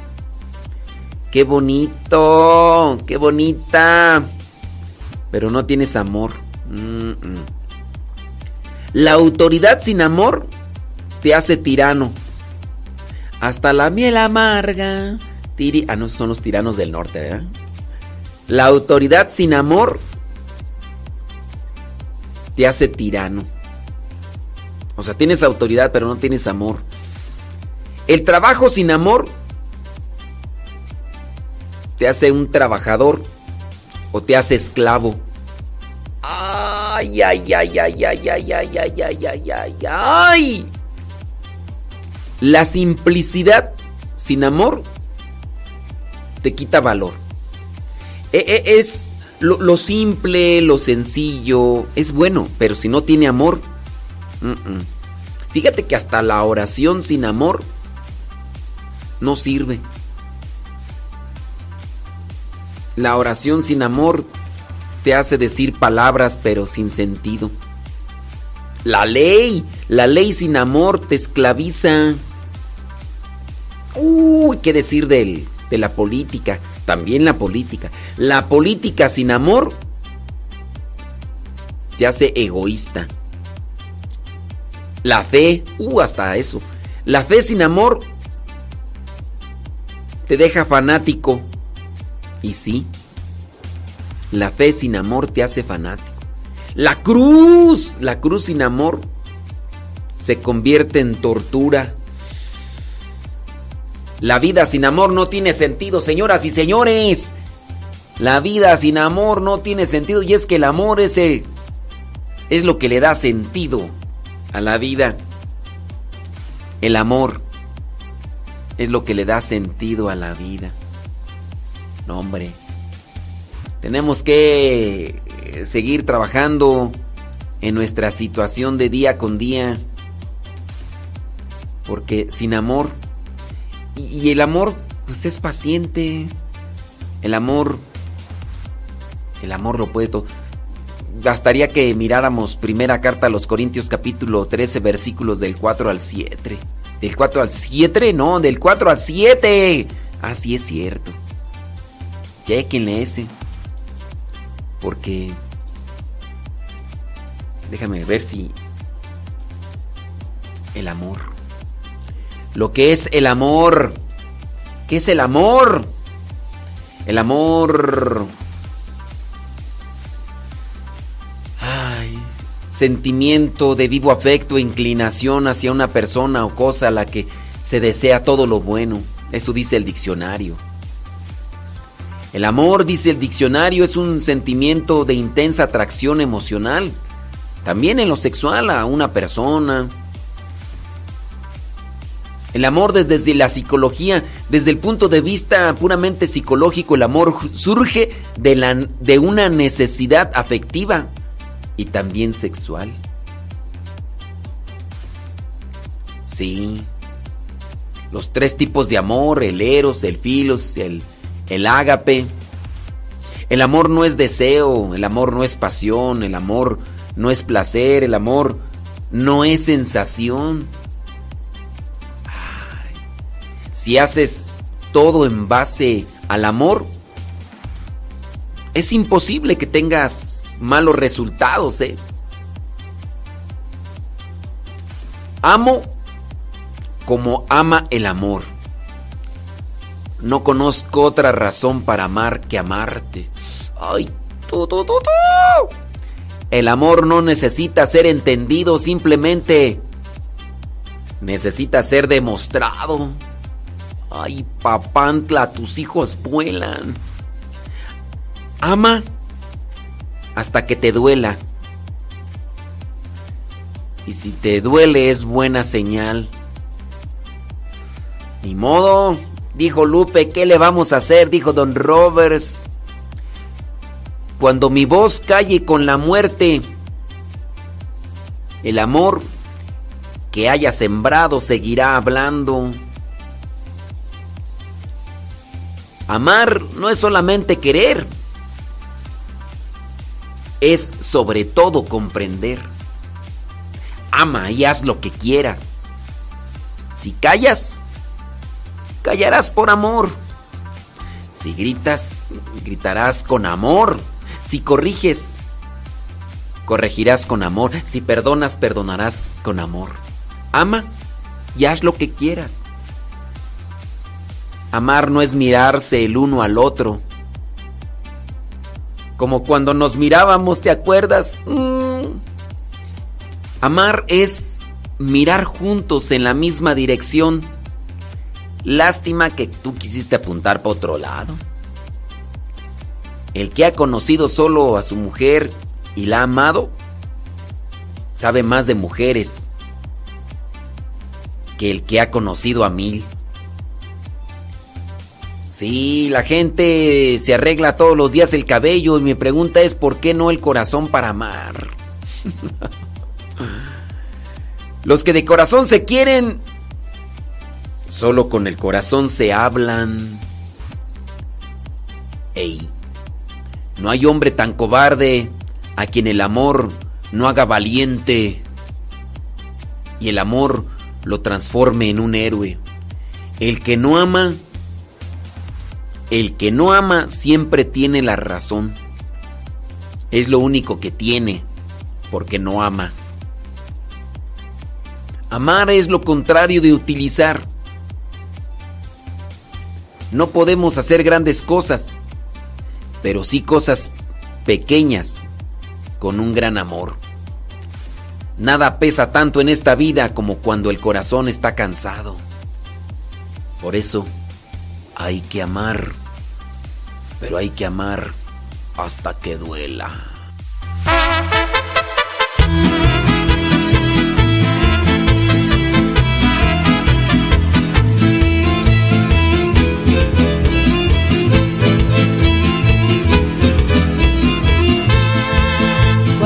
qué bonito, qué bonita. Pero no tienes amor. Mm, mm. La autoridad sin amor te hace tirano. Hasta la miel amarga. Tiri ah, no, son los tiranos del norte, ¿verdad? La autoridad sin amor te hace tirano. O sea, tienes autoridad, pero no tienes amor. El trabajo sin amor te hace un trabajador o te hace esclavo. Ay, ay, ay, ay, ay, ay, ay, ay, ay, ay, ay, ay. La simplicidad sin amor te quita valor. E- e- Es lo, lo simple, lo sencillo, es bueno, pero si no tiene amor, mm, mm. fíjate que hasta la oración sin amor no sirve. La oración sin amor te hace decir palabras pero sin sentido. La ley, la ley sin amor te esclaviza. Uy, qué decir de la política, también la política. La política sin amor te hace egoísta. La fe, uh, hasta eso. La fe sin amor te deja fanático. Y sí, la fe sin amor te hace fanático. La cruz, la cruz sin amor se convierte en tortura. La vida sin amor no tiene sentido, señoras y señores. La vida sin amor no tiene sentido y es que el amor es, es lo que le da sentido a la vida. El amor es lo que le da sentido a la vida. No, hombre. Tenemos que eh, seguir trabajando en nuestra situación de día con día. Porque sin amor, y, y el amor, pues es paciente. El amor, el amor lo puede todo. Bastaría que miráramos primera carta a los Corintios capítulo 13 versículos del 4 al 7. ¿Del 4 al 7? No, del 4 al 7. Así es cierto. Chequenle ese. Porque... Déjame ver si... El amor. Lo que es el amor. ¿Qué es el amor? El amor... Ay, sentimiento de vivo afecto inclinación hacia una persona o cosa a la que se desea todo lo bueno. Eso dice el diccionario. El amor, dice el diccionario, es un sentimiento de intensa atracción emocional. También en lo sexual a una persona. El amor desde, la psicología, desde el punto de vista puramente psicológico, el amor surge de, la, de una necesidad afectiva y también sexual. Sí. Los tres tipos de amor, el eros, el filos, el, el ágape. El amor no es deseo, el amor no es pasión, el amor no es placer, el amor no es sensación. Ay, si haces todo en base al amor, es imposible que tengas malos resultados, ¿eh? Amo como ama el amor. No conozco otra razón para amar que amarte. Ay, tú, tú, tú. El amor no necesita ser entendido, simplemente necesita ser demostrado. Ay, papantla, tus hijos vuelan. Ama hasta que te duela. Y si te duele es buena señal. Ni modo, dijo Lupe, ¿qué le vamos a hacer? Dijo Don Roberts. Cuando mi voz calle con la muerte, el amor que haya sembrado seguirá hablando. Amar no es solamente querer, es sobre todo comprender. Ama y haz lo que quieras. Si callas, callarás por amor. Si gritas, gritarás con amor. Si corriges, corregirás con amor. Si perdonas, perdonarás con amor. Ama y haz lo que quieras. Amar no es mirarse el uno al otro. Como cuando nos mirábamos, ¿te acuerdas? Mm. Amar es mirar juntos en la misma dirección. Lástima que tú quisiste apuntar para otro lado. El que ha conocido solo a su mujer y la ha amado, sabe más de mujeres que el que ha conocido a mil. Sí, la gente se arregla todos los días el cabello y mi pregunta es ¿por qué no el corazón para amar? Los que de corazón se quieren, solo con el corazón se hablan. Ey, no hay hombre tan cobarde a quien el amor no haga valiente y el amor lo transforme en un héroe. El que no ama, el que no ama siempre tiene la razón. Es lo único que tiene, porque no ama. Amar es lo contrario de utilizar. No podemos hacer grandes cosas, pero sí cosas pequeñas con un gran amor. Nada pesa tanto en esta vida como cuando el corazón está cansado. Por eso hay que amar, pero hay que amar hasta que duela.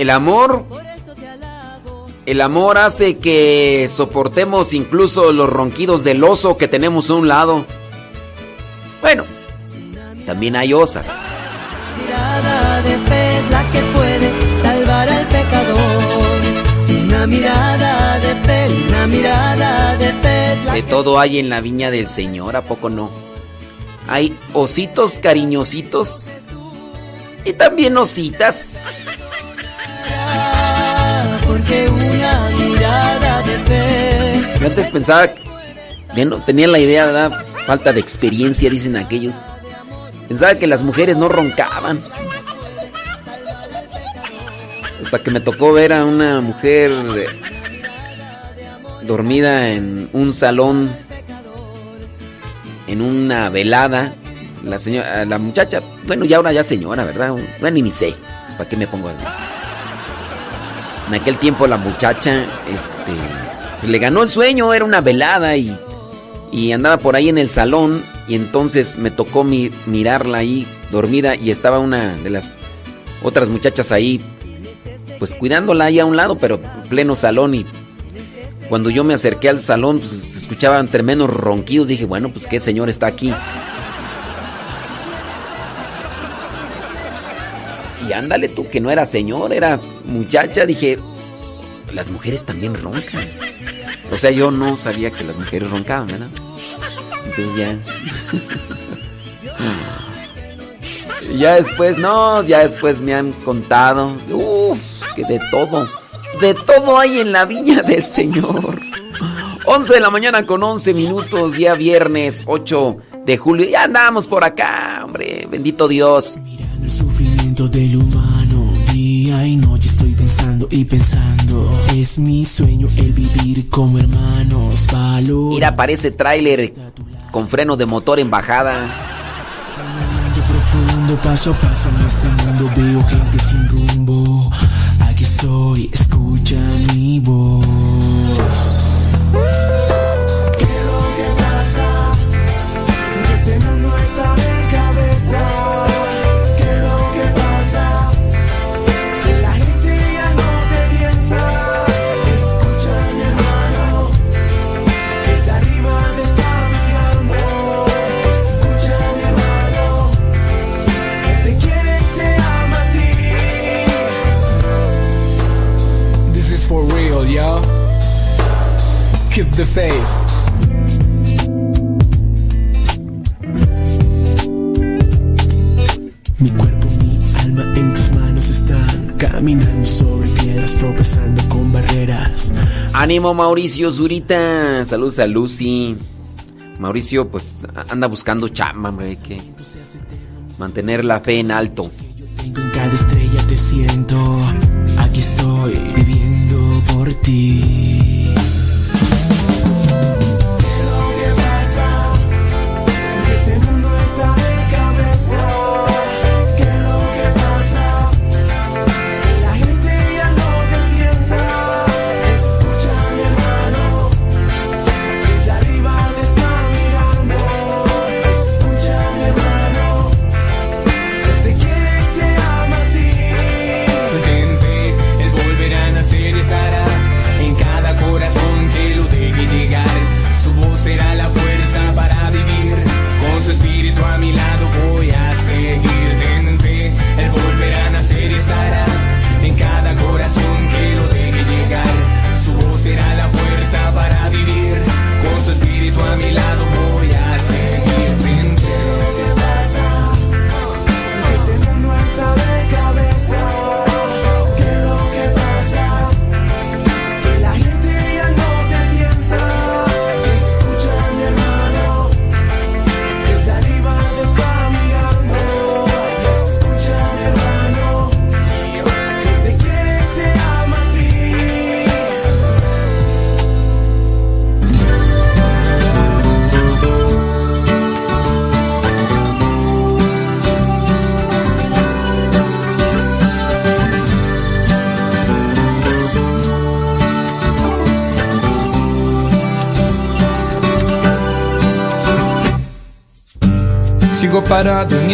el amor. El amor hace que soportemos incluso los ronquidos del oso que tenemos a un lado. Bueno, también hay osas. mirada de fe es la que puede salvar al pecador. Una mirada de fe, una mirada de fe es la De todo hay en la viña del Señor, ¿a poco no? Hay ositos cariñositos y también ositas. Antes pensaba, bueno, tenía la idea, ¿verdad? Pues, falta de experiencia, dicen aquellos. Pensaba que las mujeres no roncaban. Hasta que me tocó ver a una mujer eh, dormida en un salón, en una velada. La señora, la muchacha, bueno, ya ahora ya señora, ¿verdad? Bueno, ni sé. Pues, ¿Para qué me pongo a En aquel tiempo la muchacha, este, le ganó el sueño, era una velada y, y andaba por ahí en el salón y entonces me tocó mi- mirarla ahí dormida y estaba una de las otras muchachas ahí, pues cuidándola ahí a un lado, pero en pleno salón y cuando yo me acerqué al salón, pues se escuchaban tremendos ronquidos, dije, bueno, pues qué señor está aquí. Y ándale tú, que no era señor, era muchacha, dije, las mujeres también roncan. O sea, yo no sabía que las mujeres roncaban, ¿verdad? Entonces ya. ya después, no, ya después me han contado. Uf, que de todo. De todo hay en la viña del Señor. 11 de la mañana con 11 minutos, día viernes 8 de julio. Ya andamos por acá, hombre. Bendito Dios. Mirando el sufrimiento del humano. Día y noche estoy pensando y pensando. Es mi sueño el vivir como hermanos. Valor. Mira, parece tráiler con freno de motor en bajada. Caminando profundo, paso a paso en este mundo veo gente sin rumbo. Aquí estoy, escucha mi voz. Mauricio Zurita. Saludos a Lucy. Mauricio pues anda buscando chamba, hombre. Que mantener la fe en alto. En cada estrella te siento. Aquí estoy viviendo por ti.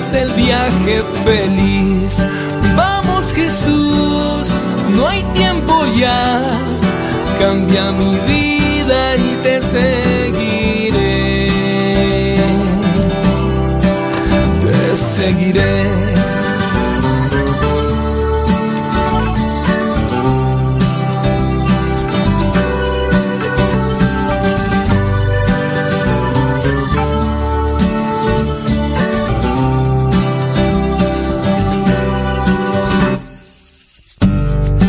El viaje feliz. Vamos Jesús, no hay tiempo ya, cambia mi vida y te seguiré. Te seguiré.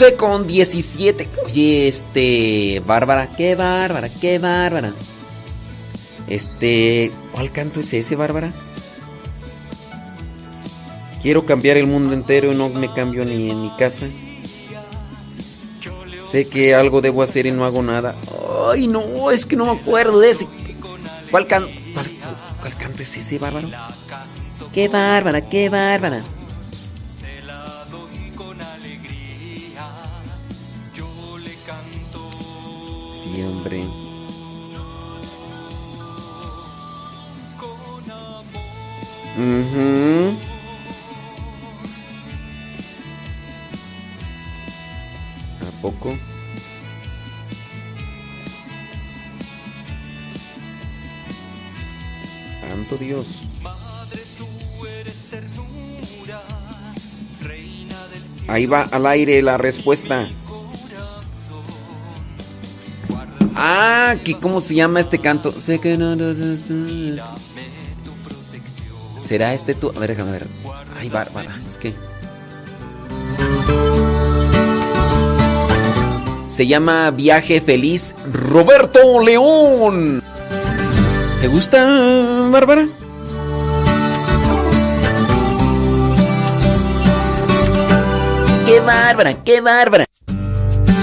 Once con 17. Oye, este. Bárbara, qué bárbara, qué bárbara. Este. ¿Cuál canto es ese, Bárbara? Quiero cambiar el mundo entero y no me cambio ni en mi casa. Sé que algo debo hacer y no hago nada. Ay, no, es que no me acuerdo de ese. ¿Cuál, can... cuál, cuál canto es ese, Bárbara? Qué bárbara, qué bárbara. Ujú. ¿A poco? Santo Dios. Ahí va al aire la respuesta. Ah, que cómo se llama este canto. Sé que no. ¿Será este tú? A ver, déjame ver. Ay, Bárbara, es que. Se llama Viaje Feliz Roberto León. ¿Te gusta, Bárbara? ¡Qué bárbara, qué bárbara!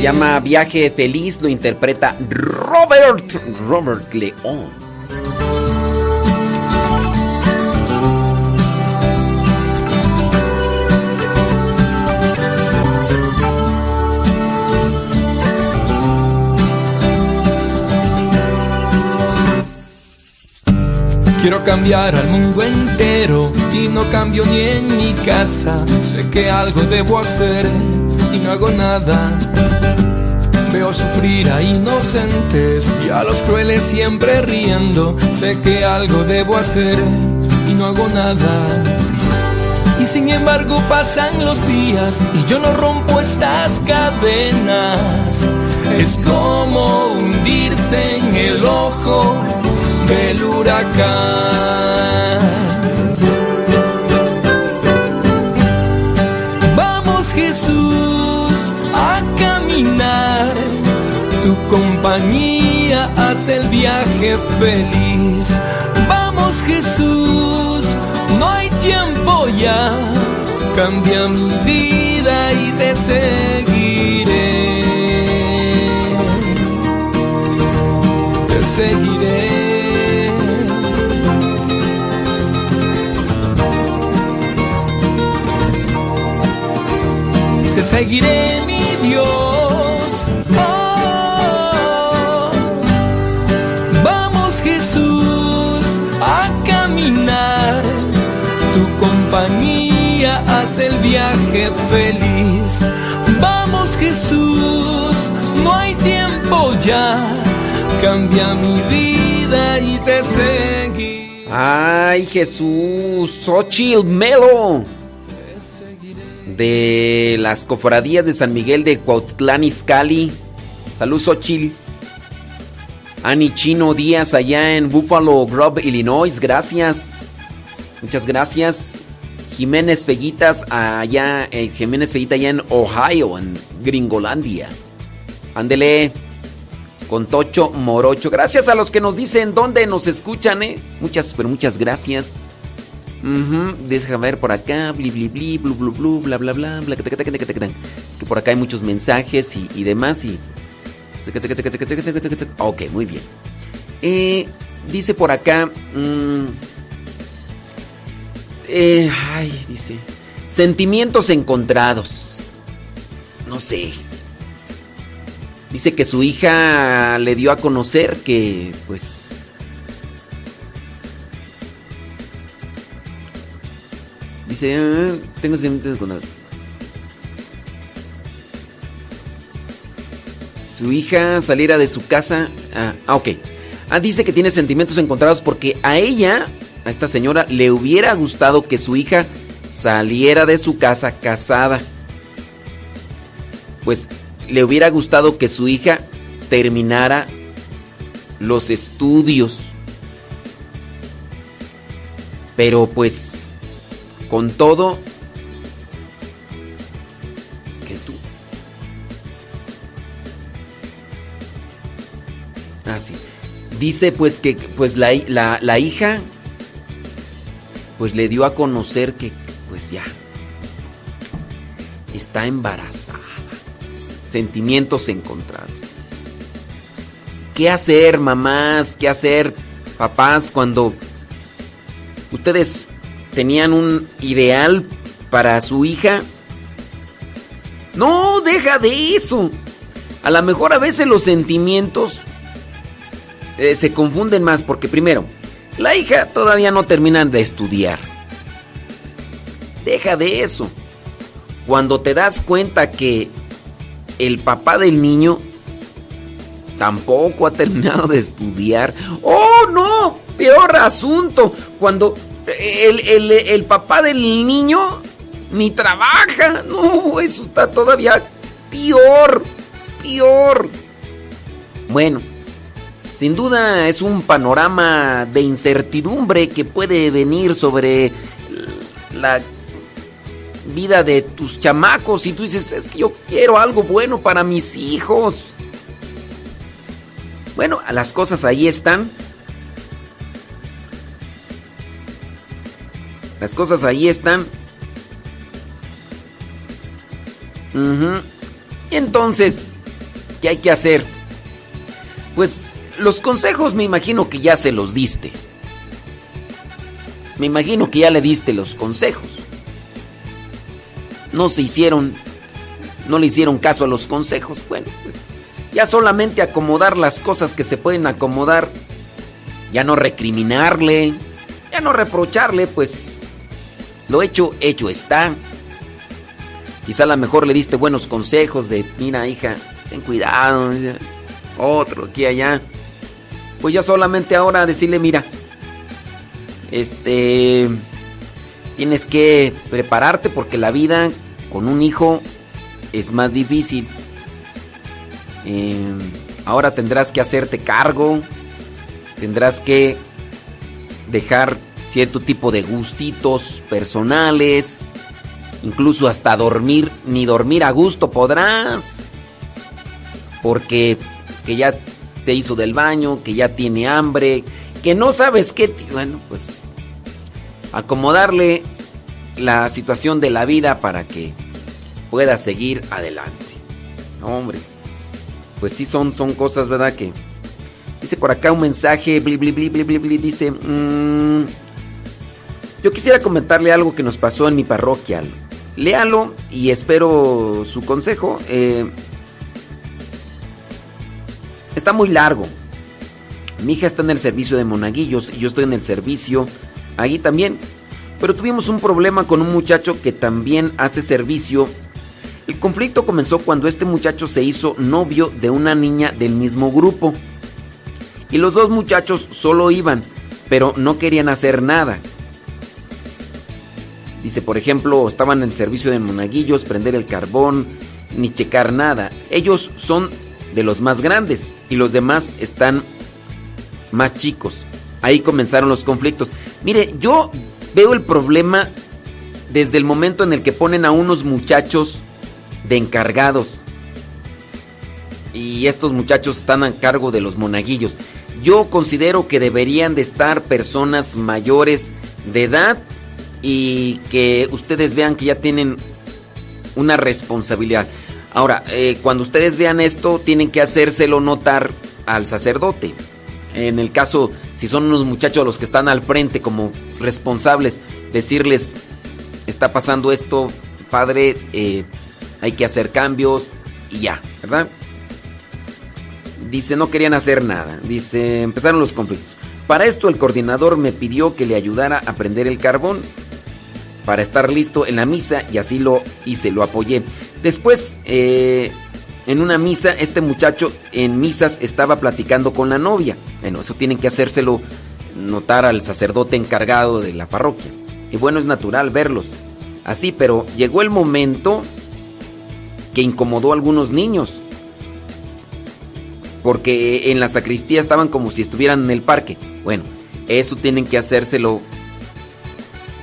Llama Viaje Feliz, lo interpreta Robert, Robert León. Quiero cambiar al mundo entero y no cambio ni en mi casa. Sé que algo debo hacer y no hago nada. Veo sufrir a inocentes y a los crueles siempre riendo. Sé que algo debo hacer y no hago nada. Y sin embargo pasan los días y yo no rompo estas cadenas. Es como hundirse en el ojo del huracán. Tu compañía hace el viaje feliz. Vamos Jesús, no hay tiempo ya, cambia mi vida y te seguiré. Te seguiré. te seguiré mi Dios. Oh, vamos Jesús a caminar, tu compañía hace el viaje feliz. Vamos Jesús, no hay tiempo ya, cambia mi vida y te seguiré. Ay, Jesús, Xochitl Melo. De las cofradías de San Miguel de Cuautlán Izcalli. Salud, Xochitl. Ani Chino Díaz allá en Buffalo Grove, Illinois. Gracias. Muchas gracias. Jiménez Feguitas allá, eh, Jiménez Feguita allá en Ohio, en Gringolandia. Ándele con Tocho Morocho. Gracias a los que nos dicen dónde nos escuchan, ¿eh? Muchas, pero muchas gracias. Ujú, Deja ver por acá, bli bli bli, blu blu blu, bla bla bla, bla. Es que por acá hay muchos mensajes y, y demás y... Ok, muy bien. Eh, dice por acá... mm, eh, ay, dice... Sentimientos encontrados. No sé. Dice que su hija le dio a conocer que, pues... Dice, "Ah, tengo sentimientos encontrados. Su hija saliera de su casa... Ah, ah, ok. Ah, dice que tiene sentimientos encontrados porque a ella, a esta señora, le hubiera gustado que su hija saliera de su casa casada. Pues le hubiera gustado que su hija terminara los estudios. Pero pues, con todo, que tú... Ah, sí. Dice pues que pues la, la, la hija pues le dio a conocer que pues ya está embarazada. Sentimientos encontrados. ¿Qué hacer, mamás? ¿Qué hacer, papás, cuando ustedes tenían un ideal para su hija? No, deja de eso. A lo mejor a veces los sentimientos eh, se confunden más porque primero, la hija todavía no termina de estudiar. Deja de eso. Cuando te das cuenta que el papá del niño tampoco ha terminado de estudiar. ¡Oh, no! Peor asunto. Cuando el, el- el papá del niño ni trabaja. No, eso está todavía peor. Peor. Bueno, sin duda es un panorama de incertidumbre que puede venir sobre la vida de tus chamacos y tú dices, es que yo quiero algo bueno para mis hijos. Bueno, las cosas ahí están. Las cosas ahí están. Ujú. Entonces, ¿qué hay que hacer? Pues los consejos me imagino que ya se los diste. Me imagino que ya le diste los consejos. No se hicieron, no le hicieron caso a los consejos. Bueno, pues ya solamente acomodar las cosas que se pueden acomodar. Ya no recriminarle, ya no reprocharle, pues lo hecho, hecho está. Quizá a lo mejor le diste buenos consejos de, mira hija, ten cuidado, otro aquí allá. Pues ya solamente ahora decirle, mira, este, tienes que prepararte porque la vida con un hijo es más difícil. Eh, ahora tendrás que hacerte cargo, tendrás que dejar cierto tipo de gustitos personales, incluso hasta dormir, ni dormir a gusto podrás, porque que ya se hizo del baño, que ya tiene hambre, que no sabes qué, bueno, pues acomodarle la situación de la vida para que pueda seguir adelante. Hombre, pues sí son, son cosas, ¿verdad? Que dice por acá un mensaje, bli, bli, bli, bli, bli, bli, dice, mm, yo quisiera comentarle algo que nos pasó en mi parroquia. léalo y espero su consejo. Eh, está muy largo. Mi hija está en el servicio de monaguillos y yo estoy en el servicio ahí también. Pero tuvimos un problema con un muchacho que también hace servicio. El conflicto comenzó cuando este muchacho se hizo novio de una niña del mismo grupo. Y los dos muchachos solo iban, pero no querían hacer nada. Dice, por ejemplo, estaban en servicio de monaguillos, prender el carbón, ni checar nada. Ellos son de los más grandes y los demás están más chicos. Ahí comenzaron los conflictos. Mire, yo veo el problema desde el momento en el que ponen a unos muchachos de encargados. Y estos muchachos están a cargo de los monaguillos. Yo considero que deberían de estar personas mayores de edad y que ustedes vean que ya tienen una responsabilidad. Ahora, eh, cuando ustedes vean esto, tienen que hacérselo notar al sacerdote. En el caso, si son unos muchachos los que están al frente como responsables, decirles, está pasando esto, padre, eh, hay que hacer cambios y ya, ¿verdad? Dice, no querían hacer nada. Dice, empezaron los conflictos. Para esto el coordinador me pidió que le ayudara a prender el carbón para estar listo en la misa y así lo hice, lo apoyé. Después, eh, en una misa, este muchacho en misas estaba platicando con la novia. Bueno, eso tienen que hacérselo notar al sacerdote encargado de la parroquia. Y bueno, es natural verlos así, pero llegó el momento que incomodó a algunos niños. Porque en la sacristía estaban como si estuvieran en el parque. Bueno, eso tienen que hacérselo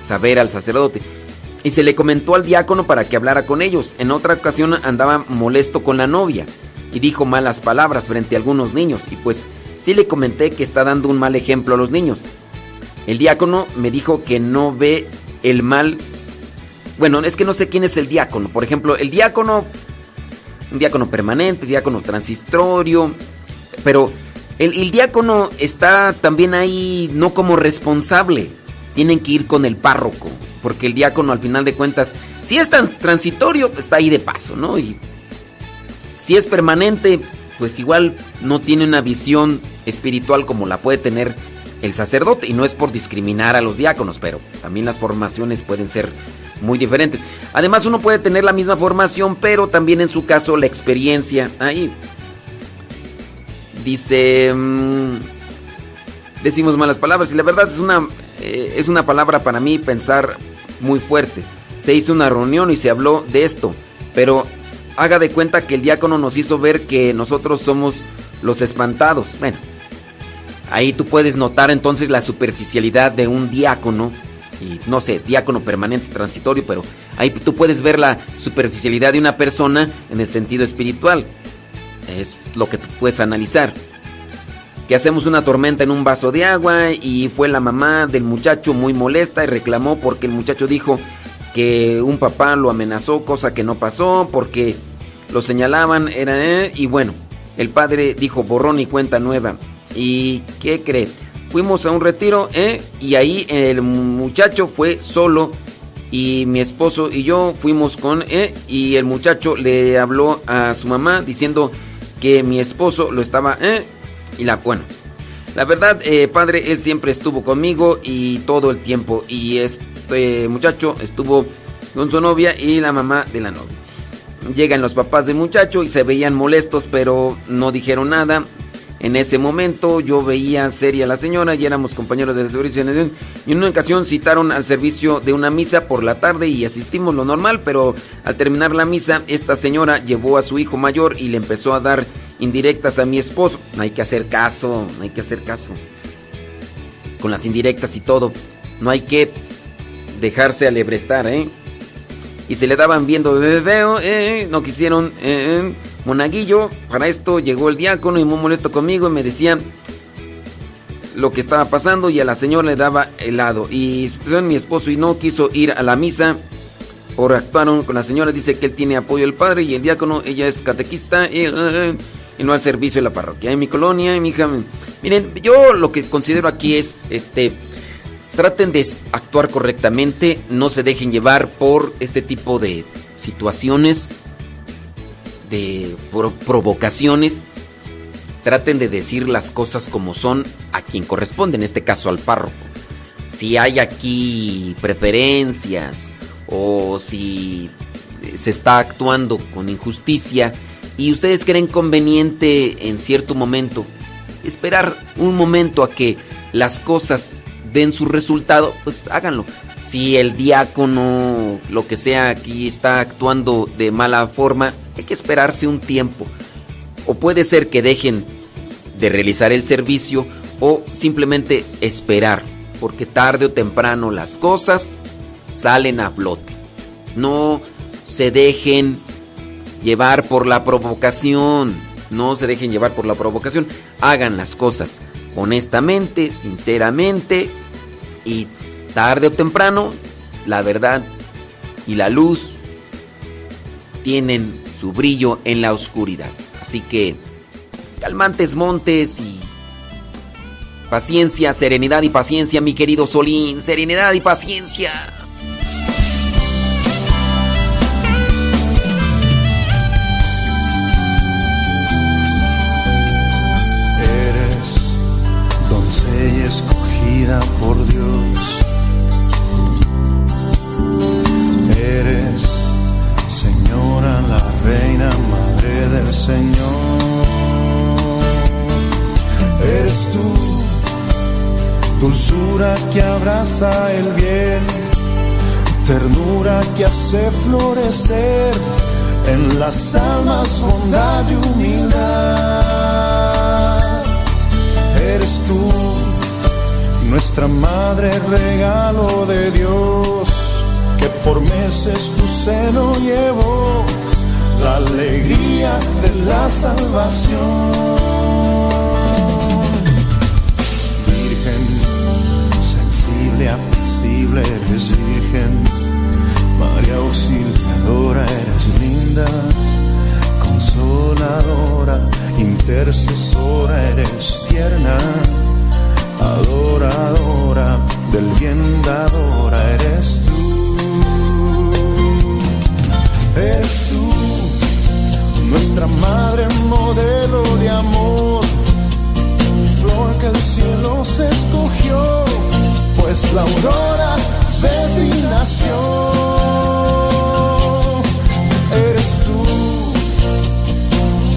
saber al sacerdote. Y se le comentó al diácono para que hablara con ellos. En otra ocasión andaba molesto con la novia y dijo malas palabras frente a algunos niños. Y pues sí le comenté que está dando un mal ejemplo a los niños. El diácono me dijo que no ve el mal. Bueno, es que no sé quién es el diácono. Por ejemplo, el diácono, un diácono permanente, diácono transitorio. Pero el, el diácono está también ahí no como responsable tienen que ir con el párroco, porque el diácono al final de cuentas, si es tan transitorio, está ahí de paso, ¿no? Y si es permanente, pues igual no tiene una visión espiritual como la puede tener el sacerdote, y no es por discriminar a los diáconos, pero también las formaciones pueden ser muy diferentes. Además, uno puede tener la misma formación, pero también en su caso la experiencia. Ahí dice... Mmm, decimos malas palabras y la verdad es una eh, es una palabra para mí pensar muy fuerte. Se hizo una reunión y se habló de esto, pero haga de cuenta que el diácono nos hizo ver que nosotros somos los espantados. Bueno, ahí tú puedes notar entonces la superficialidad de un diácono, y no sé, diácono permanente, transitorio, pero ahí tú puedes ver la superficialidad de una persona en el sentido espiritual. Es lo que tú puedes analizar que hacemos una tormenta en un vaso de agua y fue la mamá del muchacho muy molesta y reclamó porque el muchacho dijo que un papá lo amenazó, cosa que no pasó, porque lo señalaban, era y bueno, el padre dijo borrón y cuenta nueva. ¿Y qué cree? Fuimos a un retiro ¿eh? y ahí el muchacho fue solo y mi esposo y yo fuimos con ¿eh? y el muchacho le habló a su mamá diciendo que mi esposo lo estaba ¿eh? Y la, bueno, la verdad, eh, padre, él siempre estuvo conmigo y todo el tiempo. Y este muchacho estuvo con su novia y la mamá de la novia. Llegan los papás del muchacho y se veían molestos, pero no dijeron nada. En ese momento yo veía seria a la señora y éramos compañeros de servicio. Y en una ocasión citaron al servicio de una misa por la tarde y asistimos lo normal, pero al terminar la misa, esta señora llevó a su hijo mayor y le empezó a dar indirectas a mi esposo. No hay que hacer caso, no hay que hacer caso. Con las indirectas y todo. No hay que dejarse alebrestar, ¿eh? Y se le daban viendo veo, eh, no quisieron, eh, monaguillo. Para esto llegó el diácono y muy molesto conmigo y me decía lo que estaba pasando y a la señora le daba helado. Y mi esposo y no quiso ir a la misa por actuaron con la señora. Dice que él tiene apoyo del padre y el diácono, ella es catequista. Y no al servicio de la parroquia. En mi colonia, en mi hija. Miren, yo lo que considero aquí es, este, traten de actuar correctamente, no se dejen llevar por este tipo de situaciones, de pro- provocaciones. Traten de decir las cosas como son a quien corresponde, en este caso al párroco. Si hay aquí preferencias o si se está actuando con injusticia y ustedes creen conveniente en cierto momento esperar un momento a que las cosas den su resultado, pues háganlo. Si el diácono, lo que sea, aquí está actuando de mala forma, hay que esperarse un tiempo. O puede ser que dejen de realizar el servicio o simplemente esperar, porque tarde o temprano las cosas salen a flote. No se dejen llevar por la provocación. No se dejen llevar por la provocación. Hagan las cosas honestamente, sinceramente y tarde o temprano la verdad y la luz tienen su brillo en la oscuridad. Así que calmantes montes y paciencia, serenidad y paciencia, mi querido Solín, serenidad y paciencia. Por Dios. Eres señora, la reina, madre del Señor. Eres tú, dulzura que abraza el bien, ternura que hace florecer en las almas bondad y humildad. Eres tú, nuestra madre, regalo de Dios, que por meses tu seno llevó la alegría de la salvación. Virgen, sensible, apacible, eres virgen. María auxiliadora, eres linda, consoladora, intercesora, eres tierna, adoradora, del bien dadora, eres tú. Eres tú, nuestra madre modelo de amor, flor que el cielo se escogió, pues la aurora de ti nació. Eres tú,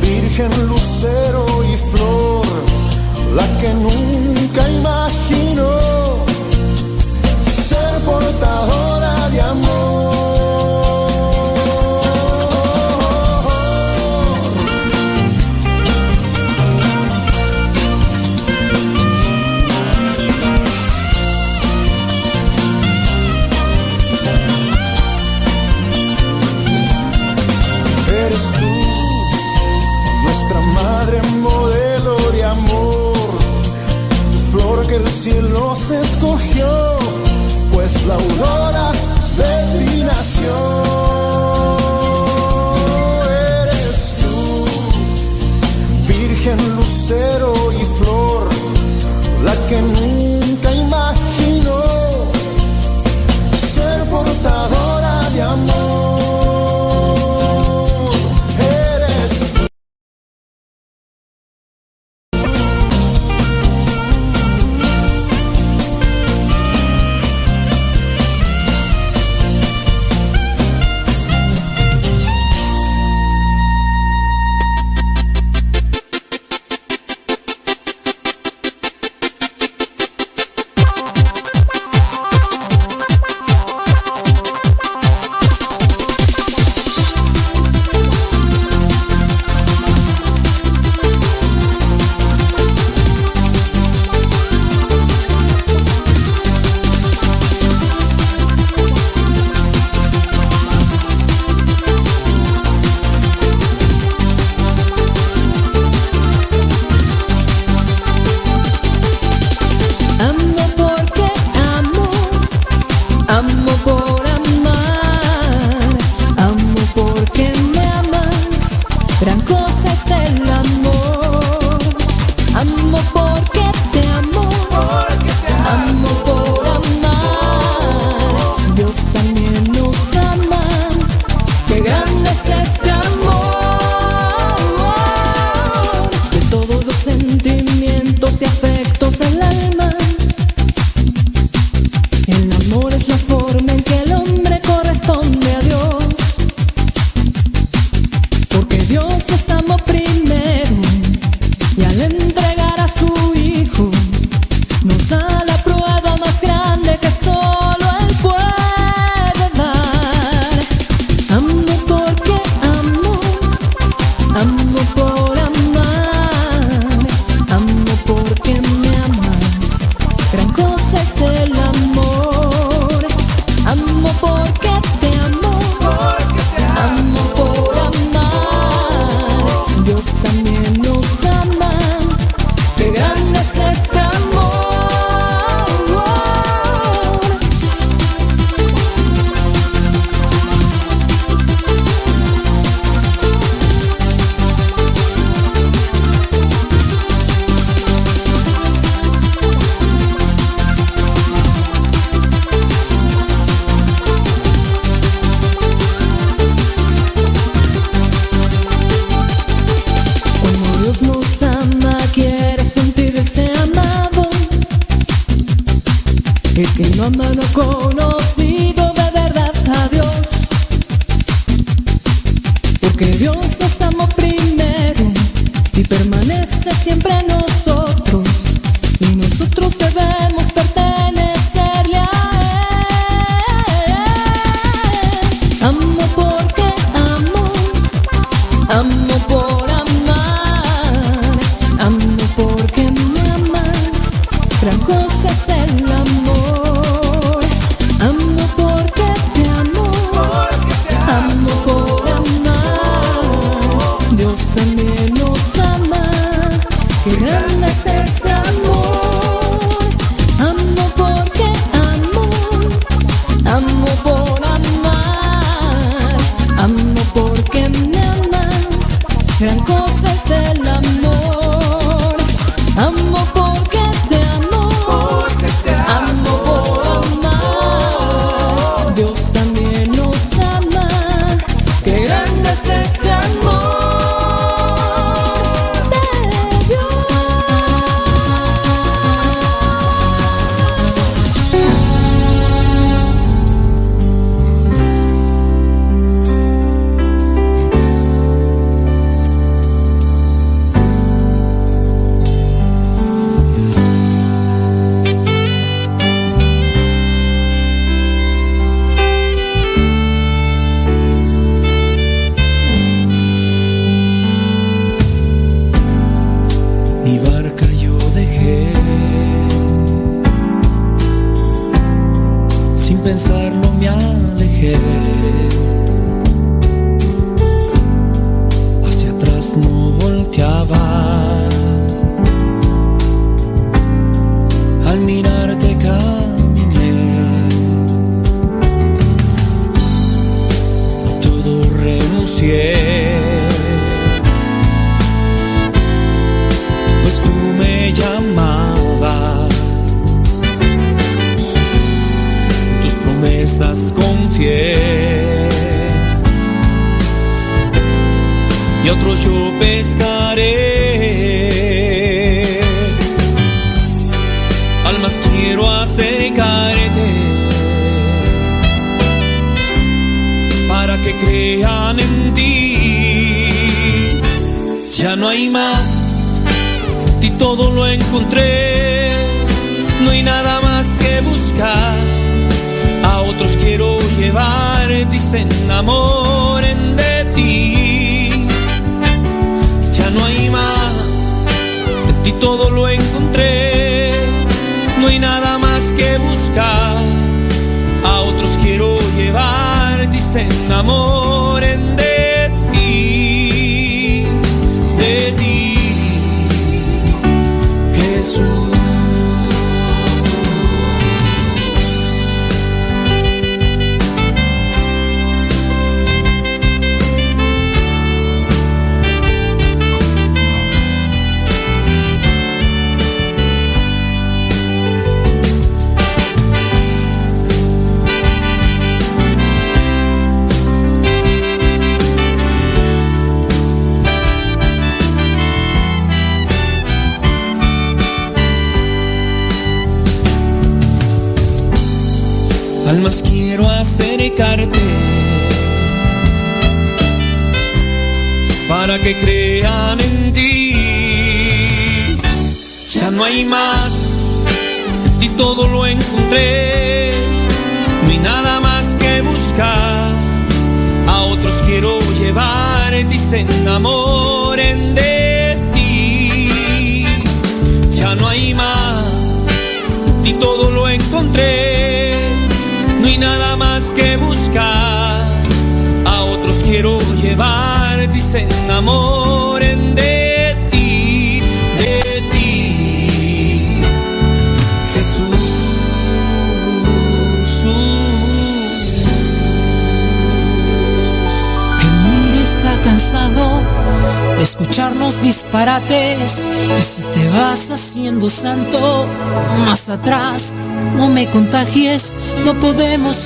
virgen lucero y flor, la que nunca imaginó ser portadora de amor. Cielo se escogió, pues la aurora de ti nació.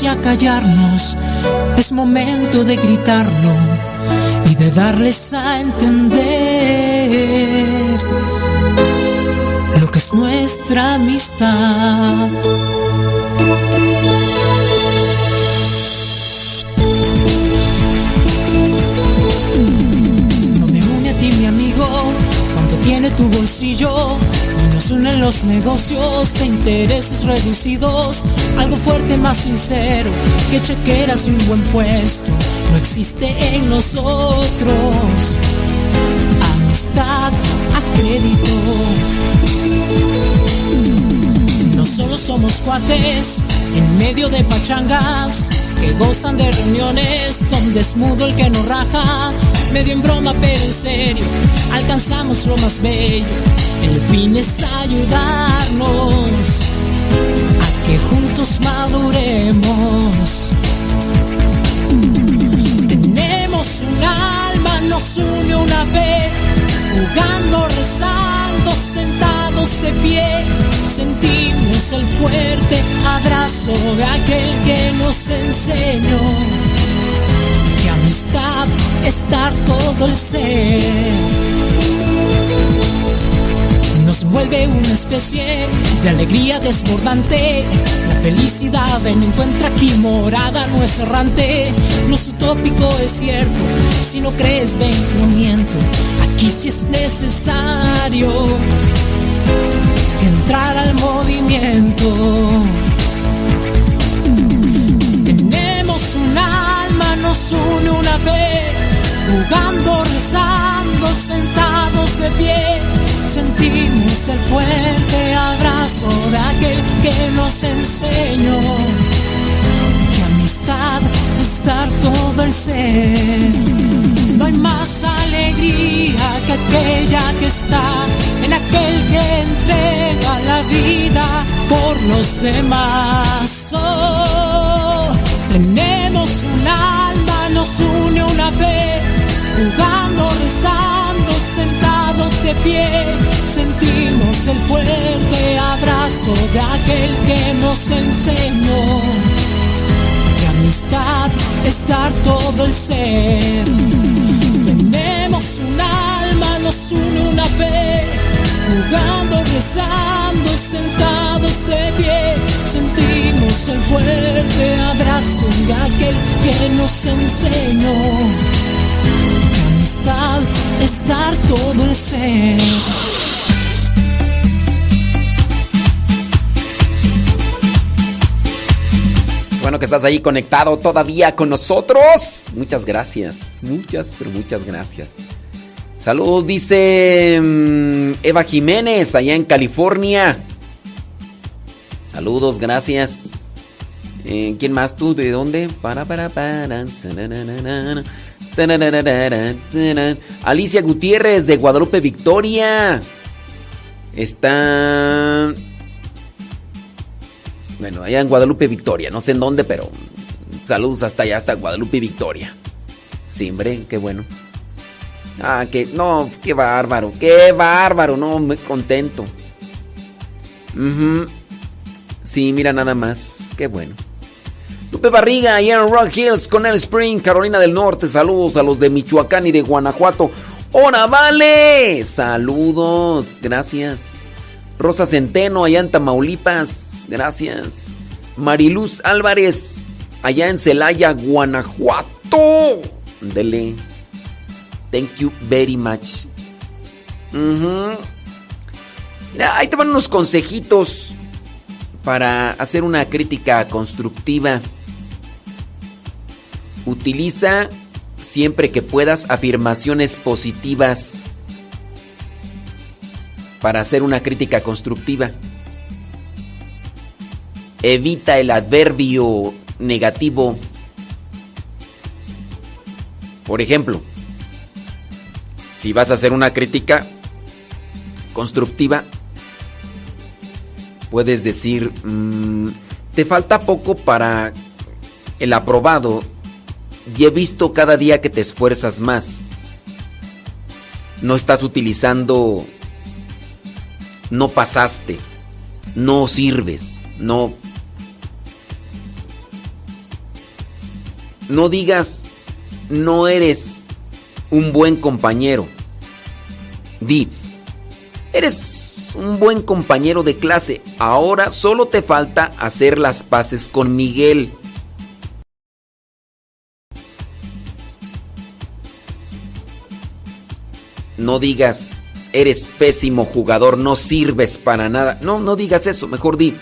y acallarnos. Es momento de gritarlo y de darles a entender lo que es nuestra amistad. Los negocios de intereses reducidos. Algo fuerte más sincero que chequeras y un buen puesto. No existe en nosotros. Amistad a crédito. No solo somos cuates en medio de pachangas que gozan de reuniones donde es mudo el que nos raja. Medio en broma, pero en serio, alcanzamos lo más bello. El fin es ayudarnos a que juntos maduremos. Tenemos un alma, nos une una fe, jugando, rezando, sentados de pie. Sentimos el fuerte abrazo de aquel que nos enseñó que amistad es dar todo el ser. Vuelve una especie de alegría desbordante. La felicidad en encuentra aquí morada, no es errante. No es utópico, es cierto. Si no crees, ven, no miento. Aquí sí es necesario entrar al movimiento. Tenemos un alma, nos une una fe, jugando, rezando, sentados de pie. Sentimos el fuerte abrazo de aquel que nos enseñó que amistad es dar todo el ser. No hay más alegría que aquella que está en aquel que entrega la vida por los demás. Oh, tenemos un alma, nos une una fe, sentados de pie. Sentimos el fuerte abrazo de aquel que nos enseñó que amistad es dar todo el ser. Tenemos un alma, nos une una fe, jugando, rezando, sentados de pie. Sentimos el fuerte abrazo de aquel que nos enseñó amistad es dar todo el ser. Bueno que estás ahí conectado todavía con nosotros. Muchas gracias. Muchas, pero muchas gracias. Saludos, dice mm, Eva Jiménez, allá en California. Saludos, gracias. Eh, ¿Quién más tú? ¿De dónde? Para, para, para. Alicia Gutiérrez de Guadalupe Victoria. Está. Bueno, allá en Guadalupe Victoria, no sé en dónde, pero saludos hasta allá, hasta Guadalupe Victoria. Sí, hombre, qué bueno. Ah, que no, qué bárbaro, qué bárbaro, no, muy contento. Ujú. Sí, mira nada más, qué bueno. Lupe Barriga, allá en Rock Hills, con el Spring, Carolina del Norte. Saludos a los de Michoacán y de Guanajuato. ¡Hola, vale! Saludos, gracias. Rosa Centeno, allá en Tamaulipas, gracias. Mariluz Álvarez, allá en Celaya, Guanajuato. Dele. Thank you very much. Mira, ahí te van unos consejitos para hacer una crítica constructiva. Utiliza siempre que puedas afirmaciones positivas para hacer una crítica constructiva. Evita el adverbio negativo. Por ejemplo, si vas a hacer una crítica constructiva, puedes decir, mm, te falta poco para el aprobado y he visto cada día que te esfuerzas más. No estás utilizando, no pasaste, no sirves, no... No digas, no eres un buen compañero. Di, eres un buen compañero de clase. Ahora solo te falta hacer las paces con Miguel. No digas, eres pésimo jugador, no sirves para nada. No, no digas eso, mejor di.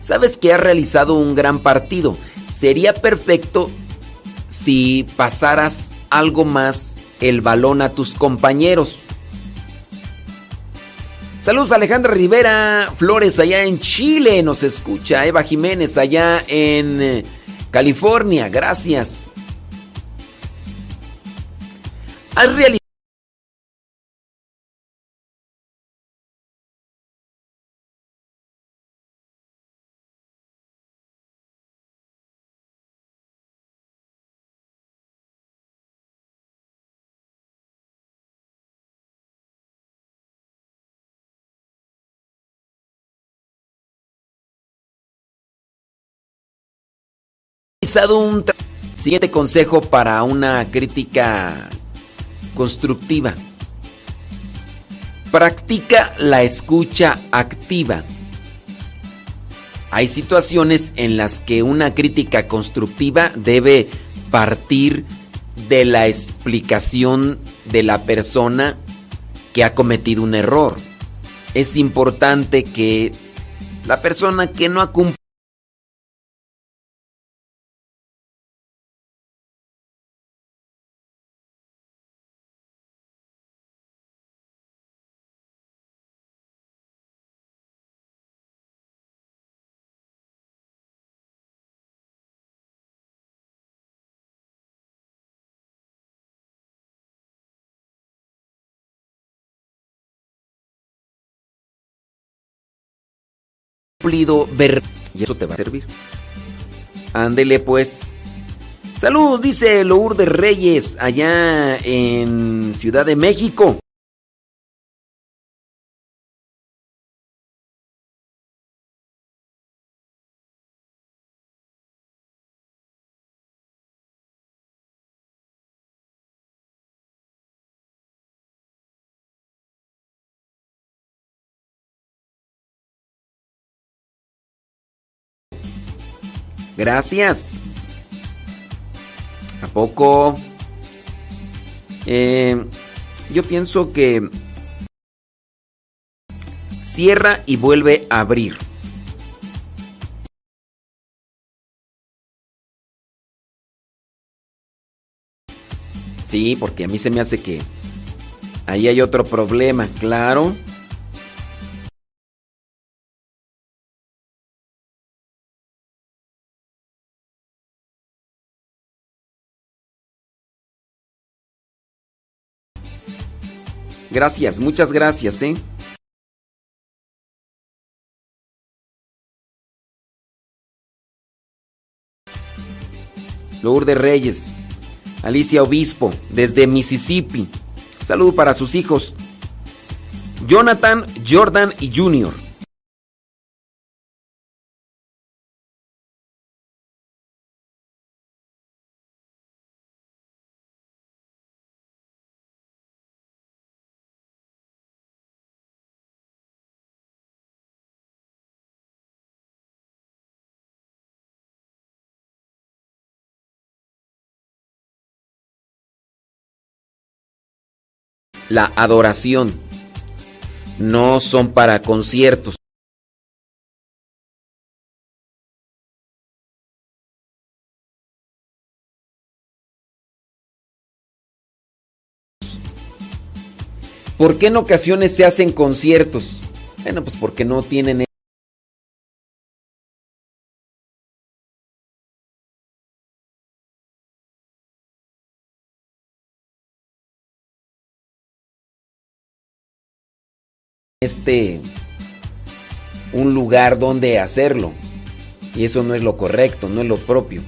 Sabes que has realizado un gran partido. Sería perfecto si pasaras algo más el balón a tus compañeros. Saludos Alejandra Rivera Flores allá en Chile, nos escucha Eva Jiménez allá en eh, California, gracias. Has realizado un siguiente consejo para una crítica constructiva. Practica la escucha activa. Hay situaciones en las que una crítica constructiva debe partir de la explicación de la persona que ha cometido un error. Es importante que la persona que no ha cumplido ver y eso te va a servir. Ándele pues. Saludos, dice Lourdes Reyes, allá en Ciudad de México. Gracias. ¿A poco? Eh, yo pienso que cierra y vuelve a abrir. Sí, porque a mí se me hace que ahí hay otro problema, claro. Gracias, muchas gracias, ¿eh? Lourdes Reyes, Alicia Obispo, desde Mississippi. Saludo para sus hijos, Jonathan, Jordan y Junior. La adoración no son para conciertos. ¿Por qué en ocasiones se hacen conciertos? Bueno, pues porque no tienen este un lugar donde hacerlo. Y eso no es lo correcto, no es lo propio.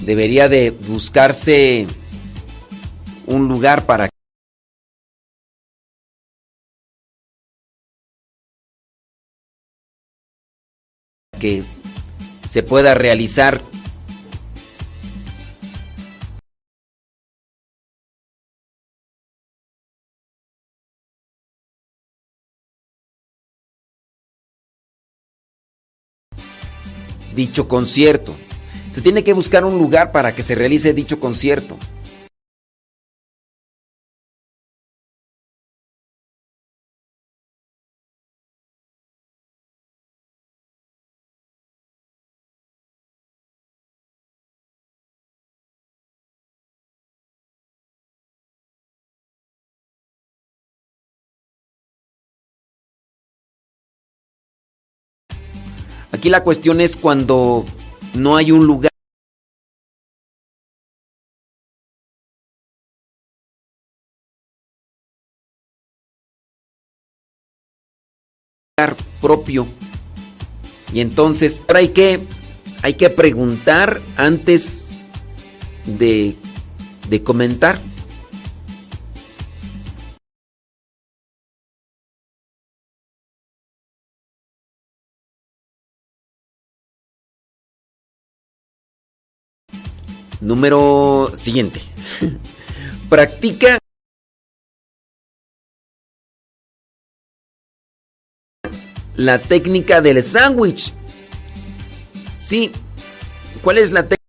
Debería de buscarse un lugar para que se pueda realizar dicho concierto. Se tiene que buscar un lugar para que se realice dicho concierto. Aquí la cuestión es cuando no hay un lugar. propio. Y entonces ahora hay que hay que preguntar antes de de comentar. Número siguiente. Practica la técnica del sándwich. Sí. ¿Cuál es la técnica?